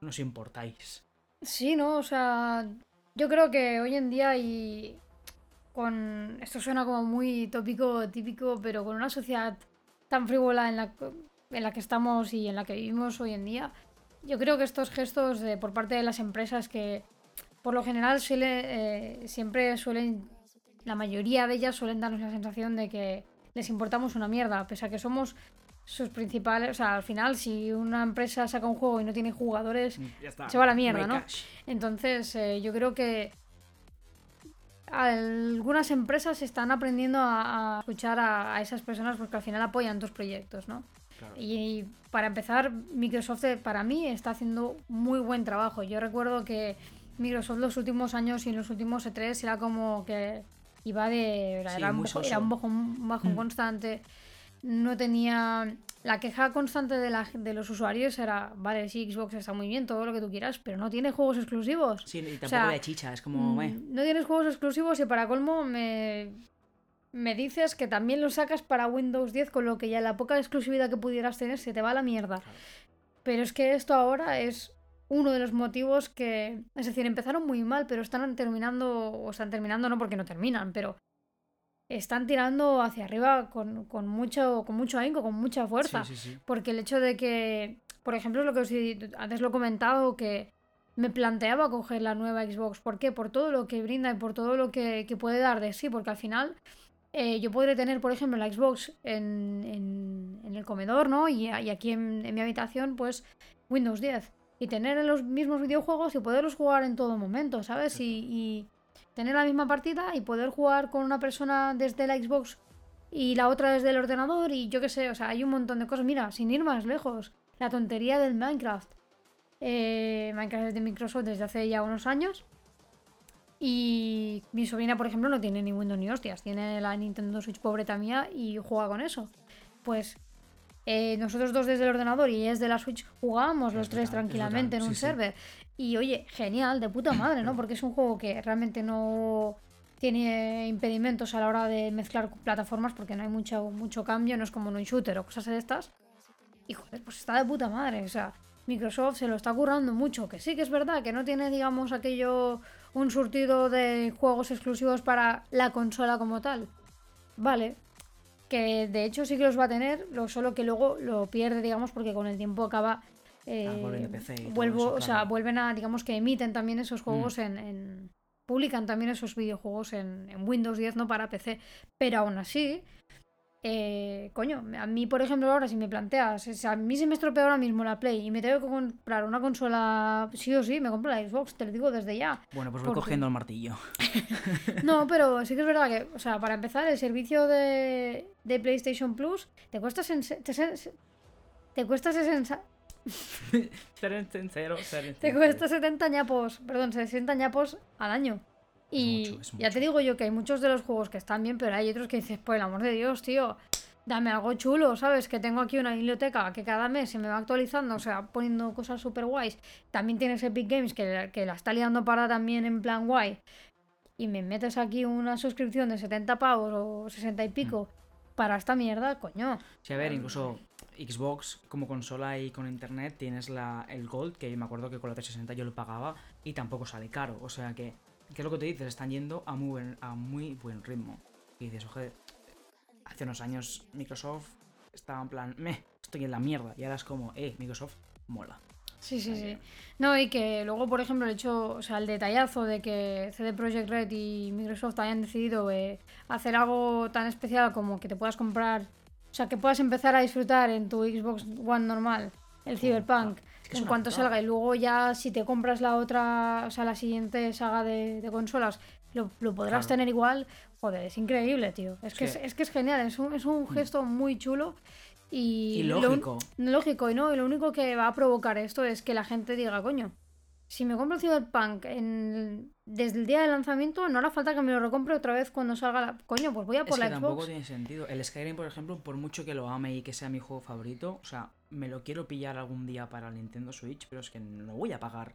nos importáis. Sí, ¿no? O sea, yo creo que hoy en día y con... Esto suena como muy tópico, típico, pero con una sociedad tan frívola en la, en la que estamos y en la que vivimos hoy en día, yo creo que estos gestos de, por parte de las empresas que por lo general suele, eh, siempre suelen, la mayoría de ellas suelen darnos la sensación de que les importamos una mierda, pese a que somos sus principales, o sea, al final si una empresa saca un juego y no tiene jugadores, está. Se va a la mierda, ¿no? cash. entonces eh, yo creo que algunas empresas están aprendiendo a, a escuchar a, a esas personas porque al final apoyan tus proyectos, ¿no? Claro. Y para empezar, Microsoft eh, para mí está haciendo muy buen trabajo. Yo recuerdo que Microsoft los últimos años y en los últimos E3 era como que iba de... Era, Sí, era un, bajo- era un bajón, un bajón Mm. constante. No tenía... La queja constante de, la, de los usuarios era, vale, sí, Xbox está muy bien, todo lo que tú quieras, pero no tiene juegos exclusivos. Sí, y tampoco sea, de chicha, es como, Mm, eh, No tienes juegos exclusivos y para colmo me, me dices que también los sacas para Windows 10, con lo que ya la poca exclusividad que pudieras tener se te va a la mierda. Claro. Pero es que esto ahora es uno de los motivos que... Es decir, empezaron muy mal, pero están terminando, o están terminando no porque no terminan, pero están tirando hacia arriba con, con mucho, con mucho ahínco, con mucha fuerza. Sí, sí, sí. Porque el hecho de que, por ejemplo, es lo que os he- antes lo he comentado, que me planteaba coger la nueva Xbox. ¿Por qué? Por todo lo que brinda y por todo lo que, que puede dar de sí. Porque al final eh, yo podré tener, por ejemplo, la Xbox en, en- en el comedor, ¿no? Y, aquí en, en mi habitación, pues Windows 10. Y tener los mismos videojuegos y poderlos jugar en todo momento, ¿sabes? Y, y tener la misma partida y poder jugar con una persona desde la Xbox y la otra desde el ordenador y yo qué sé, o sea, hay un montón de cosas. Mira, sin ir más lejos, la tontería del Minecraft. Eh, Minecraft es de Microsoft desde hace ya unos años. Y mi sobrina, por ejemplo, no tiene ni Windows ni hostias. Tiene la Nintendo Switch pobreta mía y juega con eso. Pues eh, nosotros dos desde el ordenador y es de la Switch jugábamos los Es tres tranquilamente en un sí, sí. server. Y oye, genial, de puta madre, ¿no? Porque es un juego que realmente no tiene impedimentos a la hora de mezclar plataformas porque no hay mucho, mucho cambio, no es como en un shooter o cosas de estas. Y joder, pues está de puta madre, o sea, Microsoft se lo está currando mucho, que sí que es verdad que no tiene, digamos, aquello, un surtido de juegos exclusivos para la consola como tal. Vale, que de hecho sí que los va a tener, lo solo que luego lo pierde, digamos, porque con el tiempo acaba... eh, Ah, PC todo vuelvo, eso, o sea. Mm. vuelven a, digamos que emiten también esos juegos en, en- Publican también esos videojuegos en, en Windows 10, no para PC. Pero aún así, eh, coño, a mí, por ejemplo, ahora si me planteas, si a mí se me estropea ahora mismo la Play y me tengo que comprar una consola, sí o sí, me compro la Xbox, te lo digo desde ya. Bueno, pues voy Porque- cogiendo el martillo. No, pero sí que es verdad que, o sea, para empezar, el servicio de, de PlayStation Plus te cuesta, te, te cuesta 60, Ser sincero, ser te cuesta 70 ñapos, perdón, 60 ñapos al año. Y mucho, ya te digo yo que hay muchos de los juegos que están bien, pero hay otros que dices, por el amor de Dios, tío, dame algo chulo, ¿sabes? Que tengo aquí una biblioteca que cada mes se me va actualizando, o sea, poniendo cosas super guays. También tienes Epic Games que, que la está liando para también en plan guay. Y me metes aquí una suscripción de 70 pavos o 60 y pico para esta mierda, coño. Sí, a ver, incluso Xbox como consola y con internet tienes la, el Gold, que me acuerdo que con la 360 yo lo pagaba y tampoco sale caro. O sea que, ¿qué es lo que te dices? Están yendo a muy buen, a muy buen ritmo. Y dices, oje, hace unos años Microsoft estaba en plan, meh, estoy en la mierda. Y ahora es como, eh, Microsoft mola. Sí, sí, sí. No, y que luego, por ejemplo, el hecho, o sea, el detallazo de que CD Projekt Red y Microsoft hayan decidido eh, hacer algo tan especial como que te puedas comprar, o sea, que puedas empezar a disfrutar en tu Xbox One normal el Cyberpunk que en una cuanto salga y luego ya si te compras la otra, o sea, la siguiente saga de, de consolas, lo, lo podrás Claro. tener igual. Joder, es increíble, tío. Es, que, es, que- Mm. es que es genial, es un, es un gesto muy chulo y, Y lo un- lógico. lógico, y no, y lo único que va a provocar esto es que la gente diga, coño, si me compro el Cyberpunk en- desde el día de lanzamiento, no hará falta que me lo recompre otra vez cuando salga la... Coño, pues voy a por Es la que tampoco Xbox. tiene sentido. El Skyrim, por ejemplo, por mucho que lo ame y que sea mi juego favorito, o sea, me lo quiero pillar algún día para el Nintendo Switch, pero es que no voy a pagar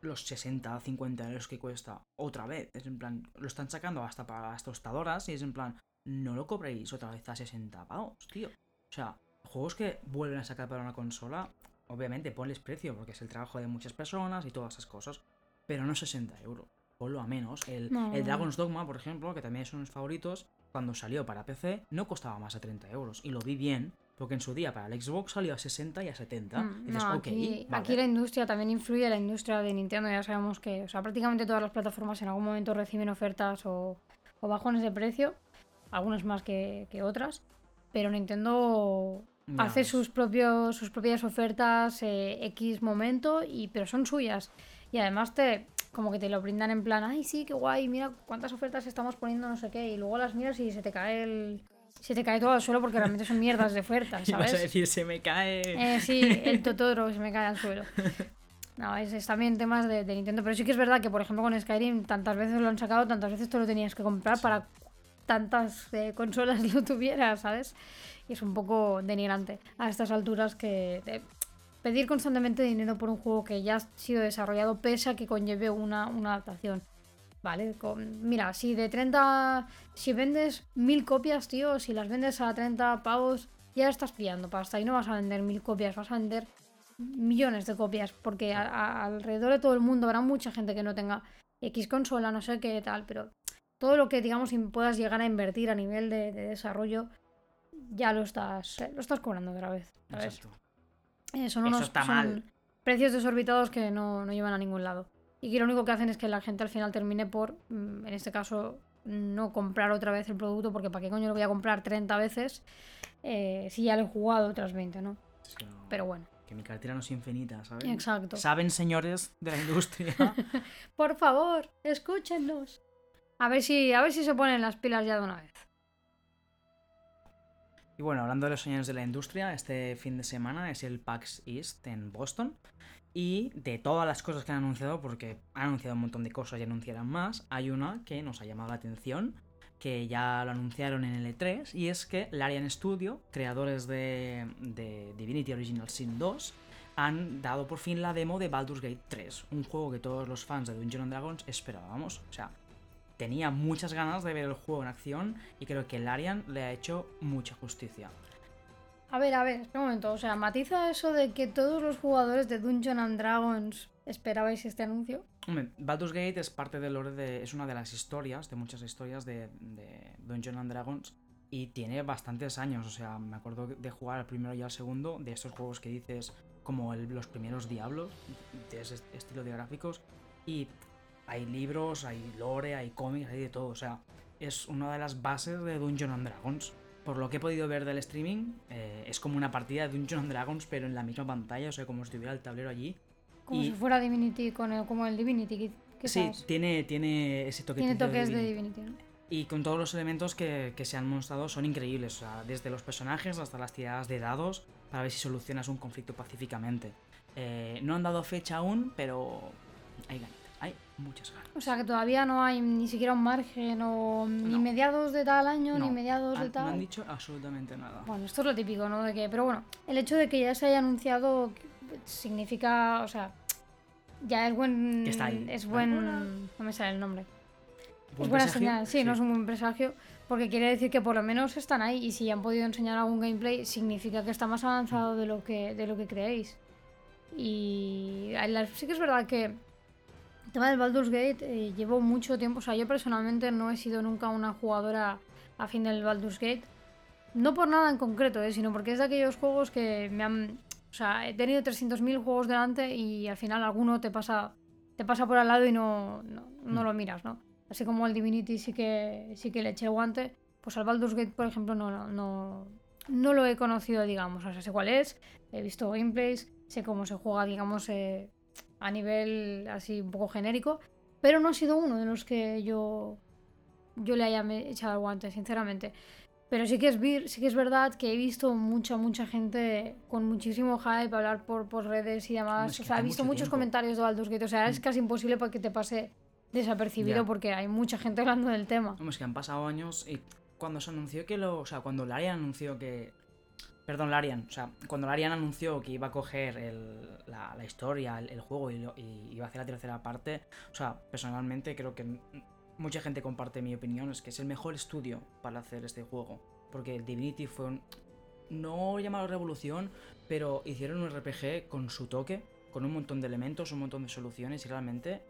los 60, 50 euros que cuesta otra vez. Es en plan, lo están sacando hasta para las tostadoras y es en plan, no lo cobréis otra vez a 60 pavos, tío. O sea, juegos que vuelven a sacar para una consola, obviamente ponles precio porque es el trabajo de muchas personas y todas esas cosas, pero no 60 euros. Ponlo a menos. El, No. el Dragon's Dogma, por ejemplo, que también es uno de mis favoritos, cuando salió para PC no costaba más de 30 euros. Y lo vi bien, porque en su día para el Xbox salió a 60 y a 70. Mm, y dices, no, ok, aquí, vale. aquí la industria también influye, la industria de Nintendo, ya sabemos que, o sea, prácticamente todas las plataformas en algún momento reciben ofertas o, o bajones de precio, algunas más que, que otras, pero Nintendo Ya hace sus propios sus propias ofertas eh, X momento y pero son suyas. Y además te como que te lo brindan en plan ay sí qué guay mira cuántas ofertas estamos poniendo no sé qué y luego las miras y se te cae el se te cae todo al suelo porque realmente son mierdas de ofertas Ibas a sabes decir, se me cae. Eh, sí el Totoro se me cae al suelo. No es, es también temas de, de Nintendo pero sí que es verdad que por ejemplo con Skyrim tantas veces lo han sacado tantas veces te lo tenías que comprar Sí. para tantas eh, consolas lo tuvieras sabes y es un poco denigrante a estas alturas que de pedir constantemente dinero por un juego que ya ha sido desarrollado pese a que conlleve una, una adaptación. Vale, mira, si de 30, si vendes mil copias, tío, si las vendes a 30 pavos, ya estás pillando pasta y no vas a vender mil copias, vas a vender millones de copias, porque alrededor de todo el mundo habrá mucha gente que no tenga X consola, no sé qué tal, pero todo lo que digamos puedas llegar a invertir a nivel de desarrollo ya lo estás eh, lo estás cobrando otra vez. Eh, son Eso unos está son mal. precios desorbitados que no, no llevan a ningún lado y que lo único que hacen es que la gente al final termine por mm, en este caso no comprar otra vez el producto porque para qué coño lo voy a comprar 30 veces eh, si ya lo he jugado otras 20 no Es que, no- pero bueno que mi cartera no es infinita, ¿sabes? exacto Saben, señores de la industria. por favor escúchennos a ver si a ver si se ponen las pilas ya de una vez Y bueno, hablando de los señores de la industria, este fin de semana es el PAX East en Boston. Y de todas las cosas que han anunciado, porque han anunciado un montón de cosas y anunciarán más, hay una que nos ha llamado la atención, que ya lo anunciaron en el E3, y es que Larian Studio, creadores de, de Divinity Original Sin 2, han dado por fin la demo de Baldur's Gate 3, un juego que todos los fans de Dungeons Dragons esperábamos. O sea, tenía muchas ganas de ver el juego en acción y creo que Larian le ha hecho mucha justicia. A ver, a ver, espera un momento. O sea, matiza eso de que todos los jugadores de Dungeons and Dragons esperabais este anuncio. Hombre, Baldur's Gate es parte del lore de. es una de las historias, de muchas historias de, de Dungeons and Dragons. Y tiene bastantes años. O sea, me acuerdo de jugar al primero y al segundo. De estos juegos que dices. como el- los primeros diablos. De ese est- estilo de gráficos. Y hay libros, hay lore, hay cómics, hay de todo. O sea, es una de las bases de Dungeons and Dragons. Por lo que he podido ver del streaming, eh, es como una partida de Dungeons and Dragons, pero en la misma pantalla, o sea, como si estuviera el tablero allí. Como Y- si fuera Divinity, con el, como el Divinity, qui- Sí, tiene, tiene ese toque Tiene toques de Divinity, ¿no? Y con todos los elementos que, que se han mostrado son increíbles. O sea, desde los personajes hasta las tiradas de dados para ver si solucionas un conflicto pacíficamente. Eh, no han dado fecha aún, pero hay ganas. Hay muchas ganas. O sea, que todavía no hay ni siquiera un margen o ni No. mediados de tal año, ni mediados de Han- no tal. han dicho absolutamente nada. Bueno, esto es lo típico, ¿no? De que, pero bueno, el hecho de que ya se haya anunciado significa, o sea, ya es buen, Que está ahí. es buen, no me sale el nombre. ¿Buen es buena presagio? señal, sí, no es un buen presagio, porque quiere decir que por lo menos están ahí y si han podido enseñar algún gameplay significa que está más avanzado de lo que, de lo que creéis. Y sí que es verdad que tema del Baldur's Gate eh, llevo mucho tiempo, o sea, yo personalmente no he sido nunca una jugadora a fin del Baldur's Gate. No por nada en concreto, eh, sino porque es de aquellos juegos que me han... O sea, he tenido 300.000 juegos delante y al final alguno te pasa, te pasa por al lado y no, no, no Mm. lo miras, ¿no? Así como el Divinity sí que, sí que le eché el guante, pues al Baldur's Gate, por ejemplo, no, no, no, no lo he conocido, digamos. O sea, sé cuál es, he visto gameplays, sé cómo se juega, digamos, eh, a nivel así un poco genérico, pero no ha sido uno de los que yo, yo le haya echado el guante, sinceramente. Pero sí que, es, sí que es verdad que he visto mucha, mucha gente con muchísimo hype hablar por, por redes y demás. Es que o sea, he visto mucho muchos tiempo. comentarios de Baldur's Gate. O sea, es Mm. casi imposible para que te pase desapercibido porque hay mucha gente hablando del tema. Vamos, es que han pasado años y cuando se anunció que lo. O sea, cuando Larian anunció que. Perdón, Larian. O sea, cuando Larian anunció que iba a coger la, historia, el, juego y, iba a hacer la tercera parte. O sea, personalmente creo que mucha gente comparte mi opinión. Es que es el mejor estudio para hacer este juego. Porque Divinity fue un. No llamarlo revolución, pero hicieron un RPG con su toque, con un montón de elementos, un montón de soluciones y realmente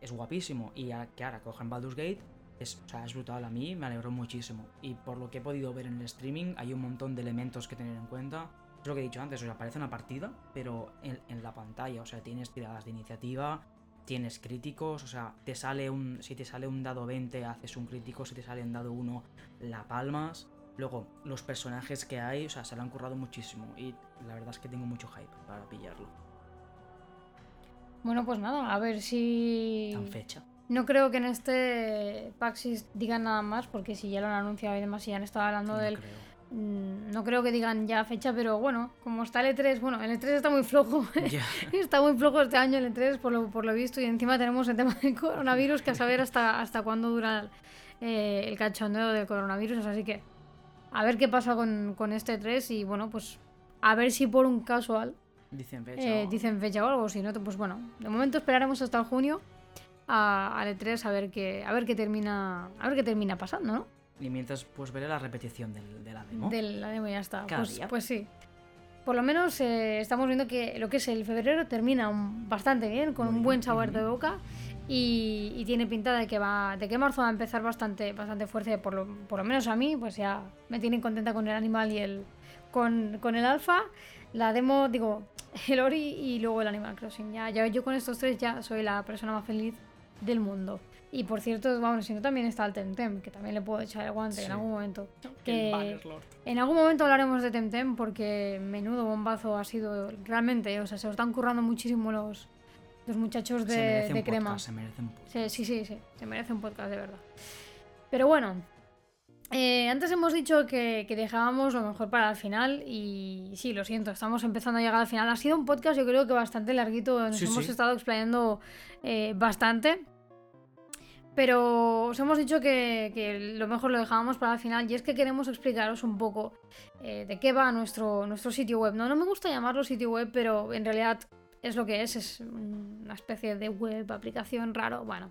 es guapísimo. Y que ahora cojan Baldur's Gate es, o sea, es brutal. A mí me alegró muchísimo. Y por lo que he podido ver en el streaming, hay un montón de elementos que tener en cuenta. Es lo que he dicho antes, o sea, parece una partida, pero en, en la pantalla. O sea, tienes tiradas de iniciativa, tienes críticos, o sea, te sale un. Si te sale un dado 20, haces un crítico, si te sale un dado 1, la palmas. Luego, los personajes que hay, o sea, se lo han currado muchísimo. Y la verdad es que tengo mucho hype para pillarlo. Bueno, pues nada, a ver si. Tan fecha. No creo que en este Paxis digan nada más, porque si ya lo han anunciado y demás y ya han estado hablando No del. creo. Mm, No creo que digan ya fecha, pero bueno, como está el E3, bueno, el E3 está muy flojo. Ya. Está muy flojo este año el E3 por lo, por lo visto y encima tenemos el tema del coronavirus que a saber hasta, hasta cuándo dura eh, el cachondeo del coronavirus. Así que a ver qué pasa con, con este E3 y bueno, pues a ver si por un casual Dicen fecha. eh, o- dicen fecha o algo. Si no, pues bueno, de momento esperaremos hasta junio a, al E3 a ver qué, a ver qué termina, a ver qué termina pasando, ¿no? Y mientras, pues veré la repetición del, de la demo. De la demo ya está. Cada Pues, día. pues sí. Por lo menos eh, estamos viendo que lo que es el febrero termina un- bastante bien, con Muy un buen bien, sabor de boca. Y, y tiene pinta de que va de que marzo va a empezar bastante bastante fuerte por lo, por lo menos a mí pues ya me tienen contenta con el animal y el con, con el alfa la demo digo el ori y luego el animal crossing ya, ya yo con estos tres ya soy la persona más feliz del mundo y por cierto vamos si no también está el Temtem que también le puedo echar el guante en algún momento que en algún momento hablaremos de Temtem porque menudo bombazo ha sido realmente. O sea, se lo están currando muchísimo los, los muchachos de crema. podcast, se merecen podcast. Sí, sí, sí, sí, se merece un podcast de verdad. Pero bueno, eh, antes hemos dicho que, que dejábamos lo mejor para el final y sí, lo siento, estamos empezando a llegar al final. Ha sido un podcast yo creo que bastante larguito, nos Sí, hemos sí. estado explayando eh, bastante. Pero os hemos dicho que, que lo mejor lo dejábamos para el final y es que queremos explicaros un poco eh, de qué va nuestro, nuestro sitio web. No, no me gusta llamarlo sitio web, pero en realidad es lo que es, es una especie de web, aplicación raro. Bueno,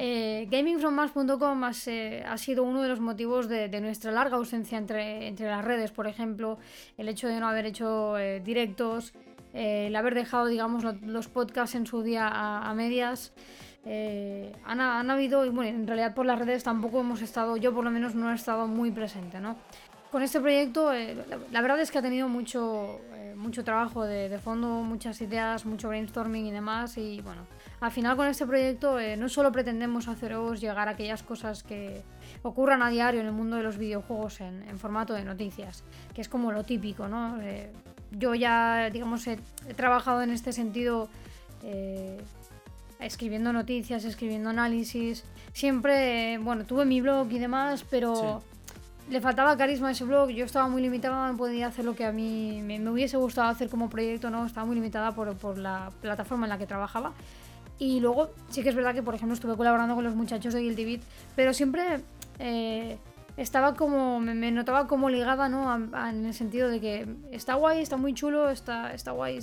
eh, gamingfrommars.com ha, se- ha sido uno de los motivos de, de nuestra larga ausencia entre, entre las redes, por ejemplo, el hecho de no haber hecho eh, directos, eh, el haber dejado, digamos, lo- los podcasts en su día a, a medias. eh, han, han habido, y bueno, en realidad por las redes tampoco hemos estado, yo por lo menos no he estado muy presente, ¿no? Con este proyecto, eh, la, verdad es que ha tenido mucho, eh, mucho trabajo de, fondo, muchas ideas, mucho brainstorming y demás. Y bueno, al final con este proyecto eh, no solo pretendemos haceros llegar a aquellas cosas que ocurran a diario en el mundo de los videojuegos en, formato de noticias, que es como lo típico, ¿no? Yo ya, digamos, he, trabajado en este sentido. escribiendo noticias, escribiendo análisis. Siempre, bueno, tuve mi blog y demás, pero le faltaba carisma a ese blog. Yo estaba muy limitada, no podía hacer lo que a mí me, me hubiese gustado hacer como proyecto, ¿no? Estaba muy limitada por, por la plataforma en la que trabajaba. Y luego sí que es verdad que, por ejemplo, estuve colaborando con los muchachos de Guilty Beat, pero siempre eh, estaba como, me, me notaba como ligada, ¿no? A- a- en el sentido de que está guay, está muy chulo, está, está guay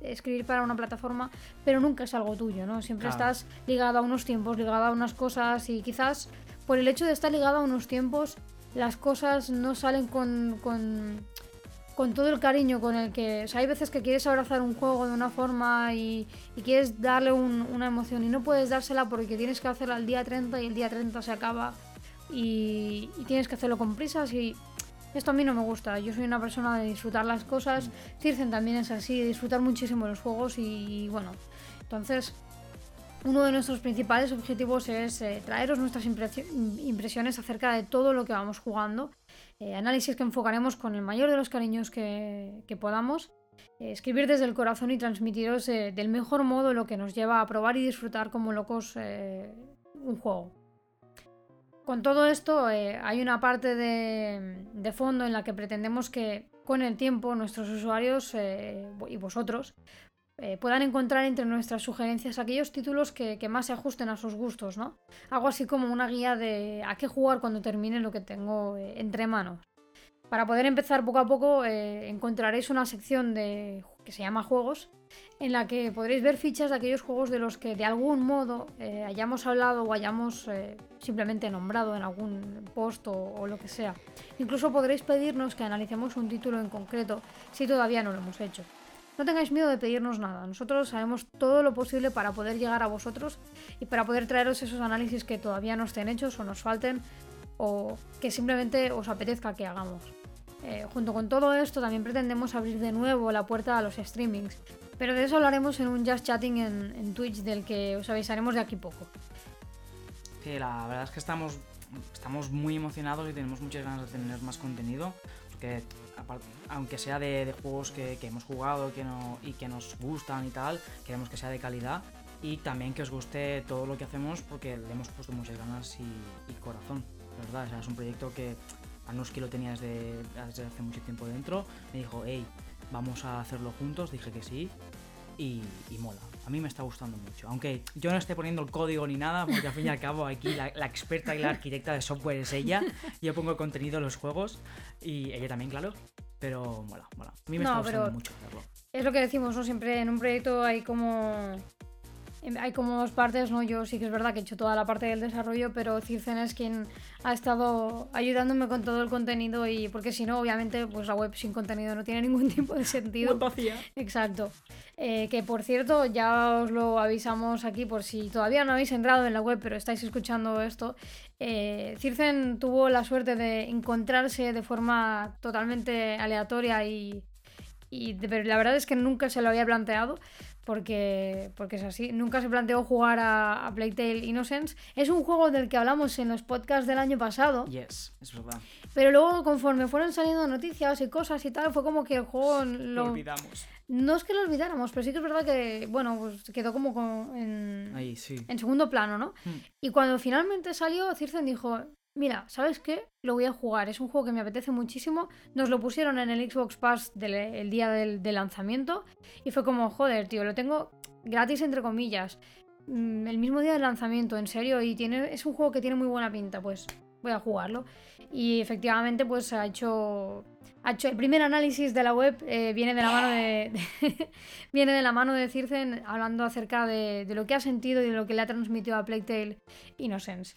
escribir para una plataforma, pero nunca es algo tuyo, ¿no? Siempre Claro. estás ligado a unos tiempos, ligado a unas cosas y quizás por el hecho de estar ligado a unos tiempos, las cosas no salen con, con, con todo el cariño con el que... O sea, hay veces que quieres abrazar un juego de una forma y, y quieres darle un- una emoción y no puedes dársela porque tienes que hacerla al día 30 y el día 30 se acaba y, y tienes que hacerlo con prisas y Esto a mí no me gusta. Yo soy una persona de disfrutar las cosas. Circen también es así, de disfrutar muchísimo los juegos y bueno. Entonces, uno de nuestros principales objetivos es eh, traeros nuestras impresiones acerca de todo lo que vamos jugando. Eh, análisis que enfocaremos con el mayor de los cariños que, podamos. Eh, escribir desde el corazón y transmitiros del mejor modo lo que nos lleva a probar y disfrutar como locos un juego. Con todo esto hay una parte de, fondo en la que pretendemos que con el tiempo nuestros usuarios y vosotros eh, puedan encontrar entre nuestras sugerencias aquellos títulos que, más se ajusten a sus gustos, ¿no? Algo así como una guía de a qué jugar cuando termine lo que tengo eh, entre manos. Para poder empezar poco a poco eh, encontraréis una sección de, que se llama juegos en la que podréis ver fichas de aquellos juegos de los que de algún modo hayamos hablado o hayamos simplemente nombrado en algún post o, lo que sea. Incluso podréis pedirnos que analicemos un título en concreto si todavía no lo hemos hecho. No tengáis miedo de pedirnos nada. Nosotros haremos todo lo posible para poder llegar a vosotros y para poder traeros esos análisis que todavía no estén hechos o nos falten o que simplemente os apetezca que hagamos. Eh, junto con todo esto también pretendemos abrir de nuevo la puerta a los streamings, pero de eso hablaremos en un Just Chatting en, Twitch del que os avisaremos de aquí poco. Sí, la verdad es que estamos, estamos muy emocionados y tenemos muchas ganas de tener más contenido, aunque sea de, juegos que, hemos jugado que no, y que nos gustan y tal, queremos que sea de calidad y también que os guste todo lo que hacemos porque le hemos puesto muchas ganas y, corazón, ¿verdad? es un proyecto que a que lo tenía desde, desde, hace mucho tiempo dentro, me dijo, hey, vamos a hacerlo juntos, dije que sí y, mola. A mí me está gustando mucho. Aunque yo no esté poniendo el código ni nada, porque al fin y al cabo aquí la, la experta y la arquitecta de software es ella. Yo pongo el contenido en los juegos y ella también, claro. Pero mola, mola. A mí me está gustando mucho hacerlo. Es lo que decimos, ¿no? Siempre en un proyecto hay como. Hay como dos partes, ¿no? Yo sí que es verdad que he hecho toda la parte del desarrollo, pero Circen es quien ha estado ayudándome con todo el contenido y porque si no, obviamente, pues la web sin contenido no tiene ningún tipo de sentido. vacía. Exacto. Eh, que por cierto, ya os lo avisamos aquí por si todavía no habéis entrado en la web, pero estáis escuchando esto. Eh, Circen tuvo la suerte de encontrarse de forma totalmente aleatoria y, la verdad es que nunca se lo había planteado porque, porque es así. Nunca se planteó jugar a, a Playtale Innocence. Es un juego del que hablamos en los podcasts del año pasado. Yes, es verdad. Pero luego, conforme fueron saliendo noticias y cosas y tal, fue como que el juego lo, olvidamos. No es que lo olvidáramos, pero sí que es verdad que, bueno, pues quedó como en, Ahí, sí. en segundo plano, ¿no? Hmm. Y cuando finalmente salió, Circen dijo, mira, ¿sabes qué? Lo voy a jugar, es un juego que me apetece muchísimo. Nos lo pusieron en el Xbox Pass el día del, lanzamiento y fue como, joder, tío, lo tengo gratis entre comillas. Mm, el mismo día del lanzamiento, en serio, y tiene, es un juego que tiene muy buena pinta, pues voy a jugarlo. Y efectivamente, pues ha hecho, ha hecho el primer análisis de la web, eh, viene de la mano de, viene de la mano de Circen hablando acerca de, de, lo que ha sentido y de lo que le ha transmitido a Playtale Innocence.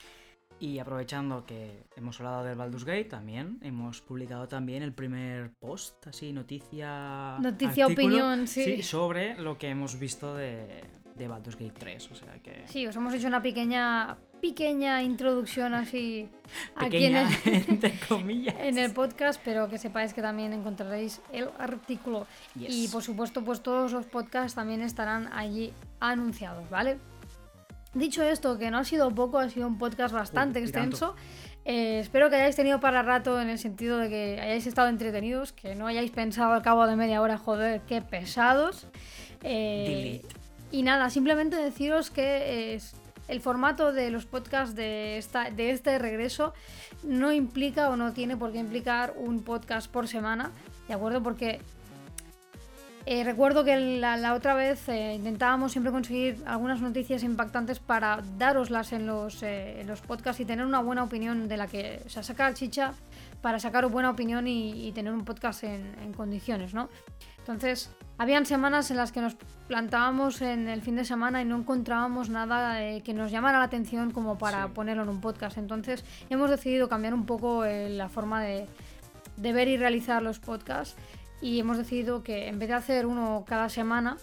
Y aprovechando que hemos hablado del Baldur's Gate, también hemos publicado también el primer post, así, noticia. Noticia, opinión, sí. Sobre lo que hemos visto de, de Baldur's Gate 3. O sea que. Sí, os hemos hecho una pequeña pequeña introducción así aquí en el, entre comillas. en el podcast, pero que sepáis que también encontraréis el artículo. Y por supuesto, pues todos los podcasts también estarán allí anunciados, ¿vale? Dicho esto, que no ha sido poco, ha sido un podcast bastante extenso. Eh, espero que hayáis tenido para rato en el sentido de que hayáis estado entretenidos, que no hayáis pensado al cabo de media hora, joder, qué pesados. Eh, y nada, simplemente deciros que el formato de los podcasts de, esta, de este regreso no implica o no tiene por qué implicar un podcast por semana, ¿de acuerdo? Porque eh, recuerdo que la, otra vez eh, intentábamos siempre conseguir algunas noticias impactantes para daroslas en los, eh, en los podcasts y tener una buena opinión de la que, o sea, sacar chicha para sacar buena opinión y, tener un podcast en, condiciones, ¿no? Entonces, habían semanas en las que nos plantábamos en el fin de semana y no encontrábamos nada que nos llamara la atención como para ponerlo en un podcast. Entonces, hemos decidido cambiar un poco la forma de, de ver y realizar los podcasts y hemos decidido que en vez de hacer uno cada semana,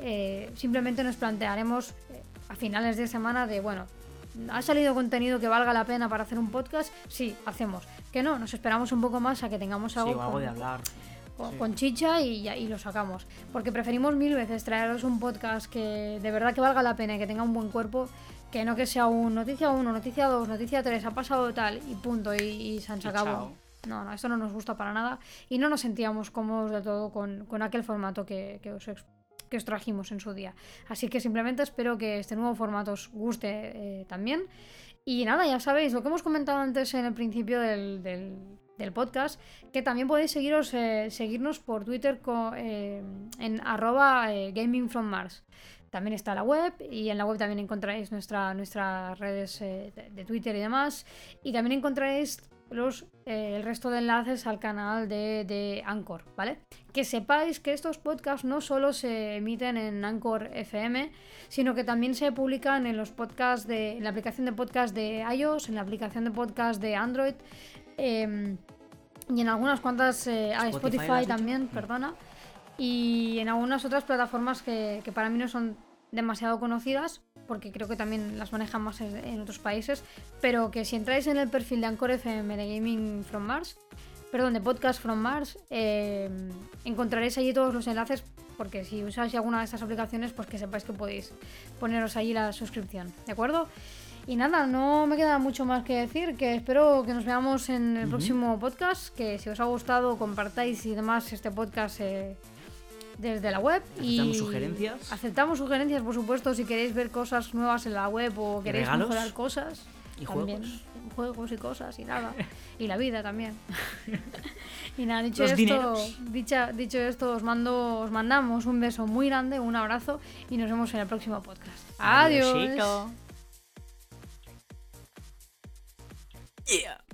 eh, simplemente nos plantearemos eh, a finales de semana de, bueno, ha salido contenido que valga la pena para hacer un podcast, sí, hacemos. Que no, nos esperamos un poco más a que tengamos algo, sí, algo con, de hablar. con, sí. con chicha y, ya- y lo sacamos. Porque preferimos mil veces traeros un podcast que de verdad que valga la pena y que tenga un buen cuerpo, que no que sea un noticia 1, noticia 2, noticia 3, ha pasado tal y punto y, y se han sacado. No, no, esto no nos gusta para nada y no nos sentíamos cómodos del todo con, con aquel formato que, que os, que os trajimos en su día. Así que simplemente espero que este nuevo formato os guste eh, también. Y nada, ya sabéis lo que hemos comentado antes en el principio del, del- podcast, que también podéis seguiros, eh, seguirnos por Twitter co- eh, en arroba. También está la web y en la web también encontraréis nuestra, nuestras redes de, de Twitter y demás. Y también encontraréis los, eh, el resto de enlaces al canal de, de Anchor, ¿vale? Que sepáis que estos podcasts no solo se emiten en Anchor FM, sino que también se publican en los podcasts de en la aplicación de podcast de iOS, en la aplicación de podcast de Android em, y en algunas cuantas eh, Spotify, también, Mm. perdona, y en algunas otras plataformas que, que para mí no son demasiado conocidas, porque creo que también las manejan más en en otros países, pero que si entráis en el perfil de Anchor FM de Gaming from Mars, perdón, de Podcast from Mars, eh, encontraréis allí todos los enlaces, porque si usáis alguna de estas aplicaciones, pues que sepáis que podéis poneros allí la suscripción, ¿de acuerdo? Y nada, no me queda mucho más que decir, que espero que nos veamos en el próximo podcast, que si os ha gustado compartáis y demás este podcast eh, desde la web. Aceptamos y sugerencias. Aceptamos sugerencias, por supuesto, si queréis ver cosas nuevas en la web o queréis regalos? mejorar cosas. Y también, juegos. juegos y cosas y nada. y la vida también. y nada, dicho Los esto, dicha, dicho esto, os mando, os mandamos un beso muy grande, un abrazo y nos vemos en el próximo podcast. Adiós. Adiosito. Yeah.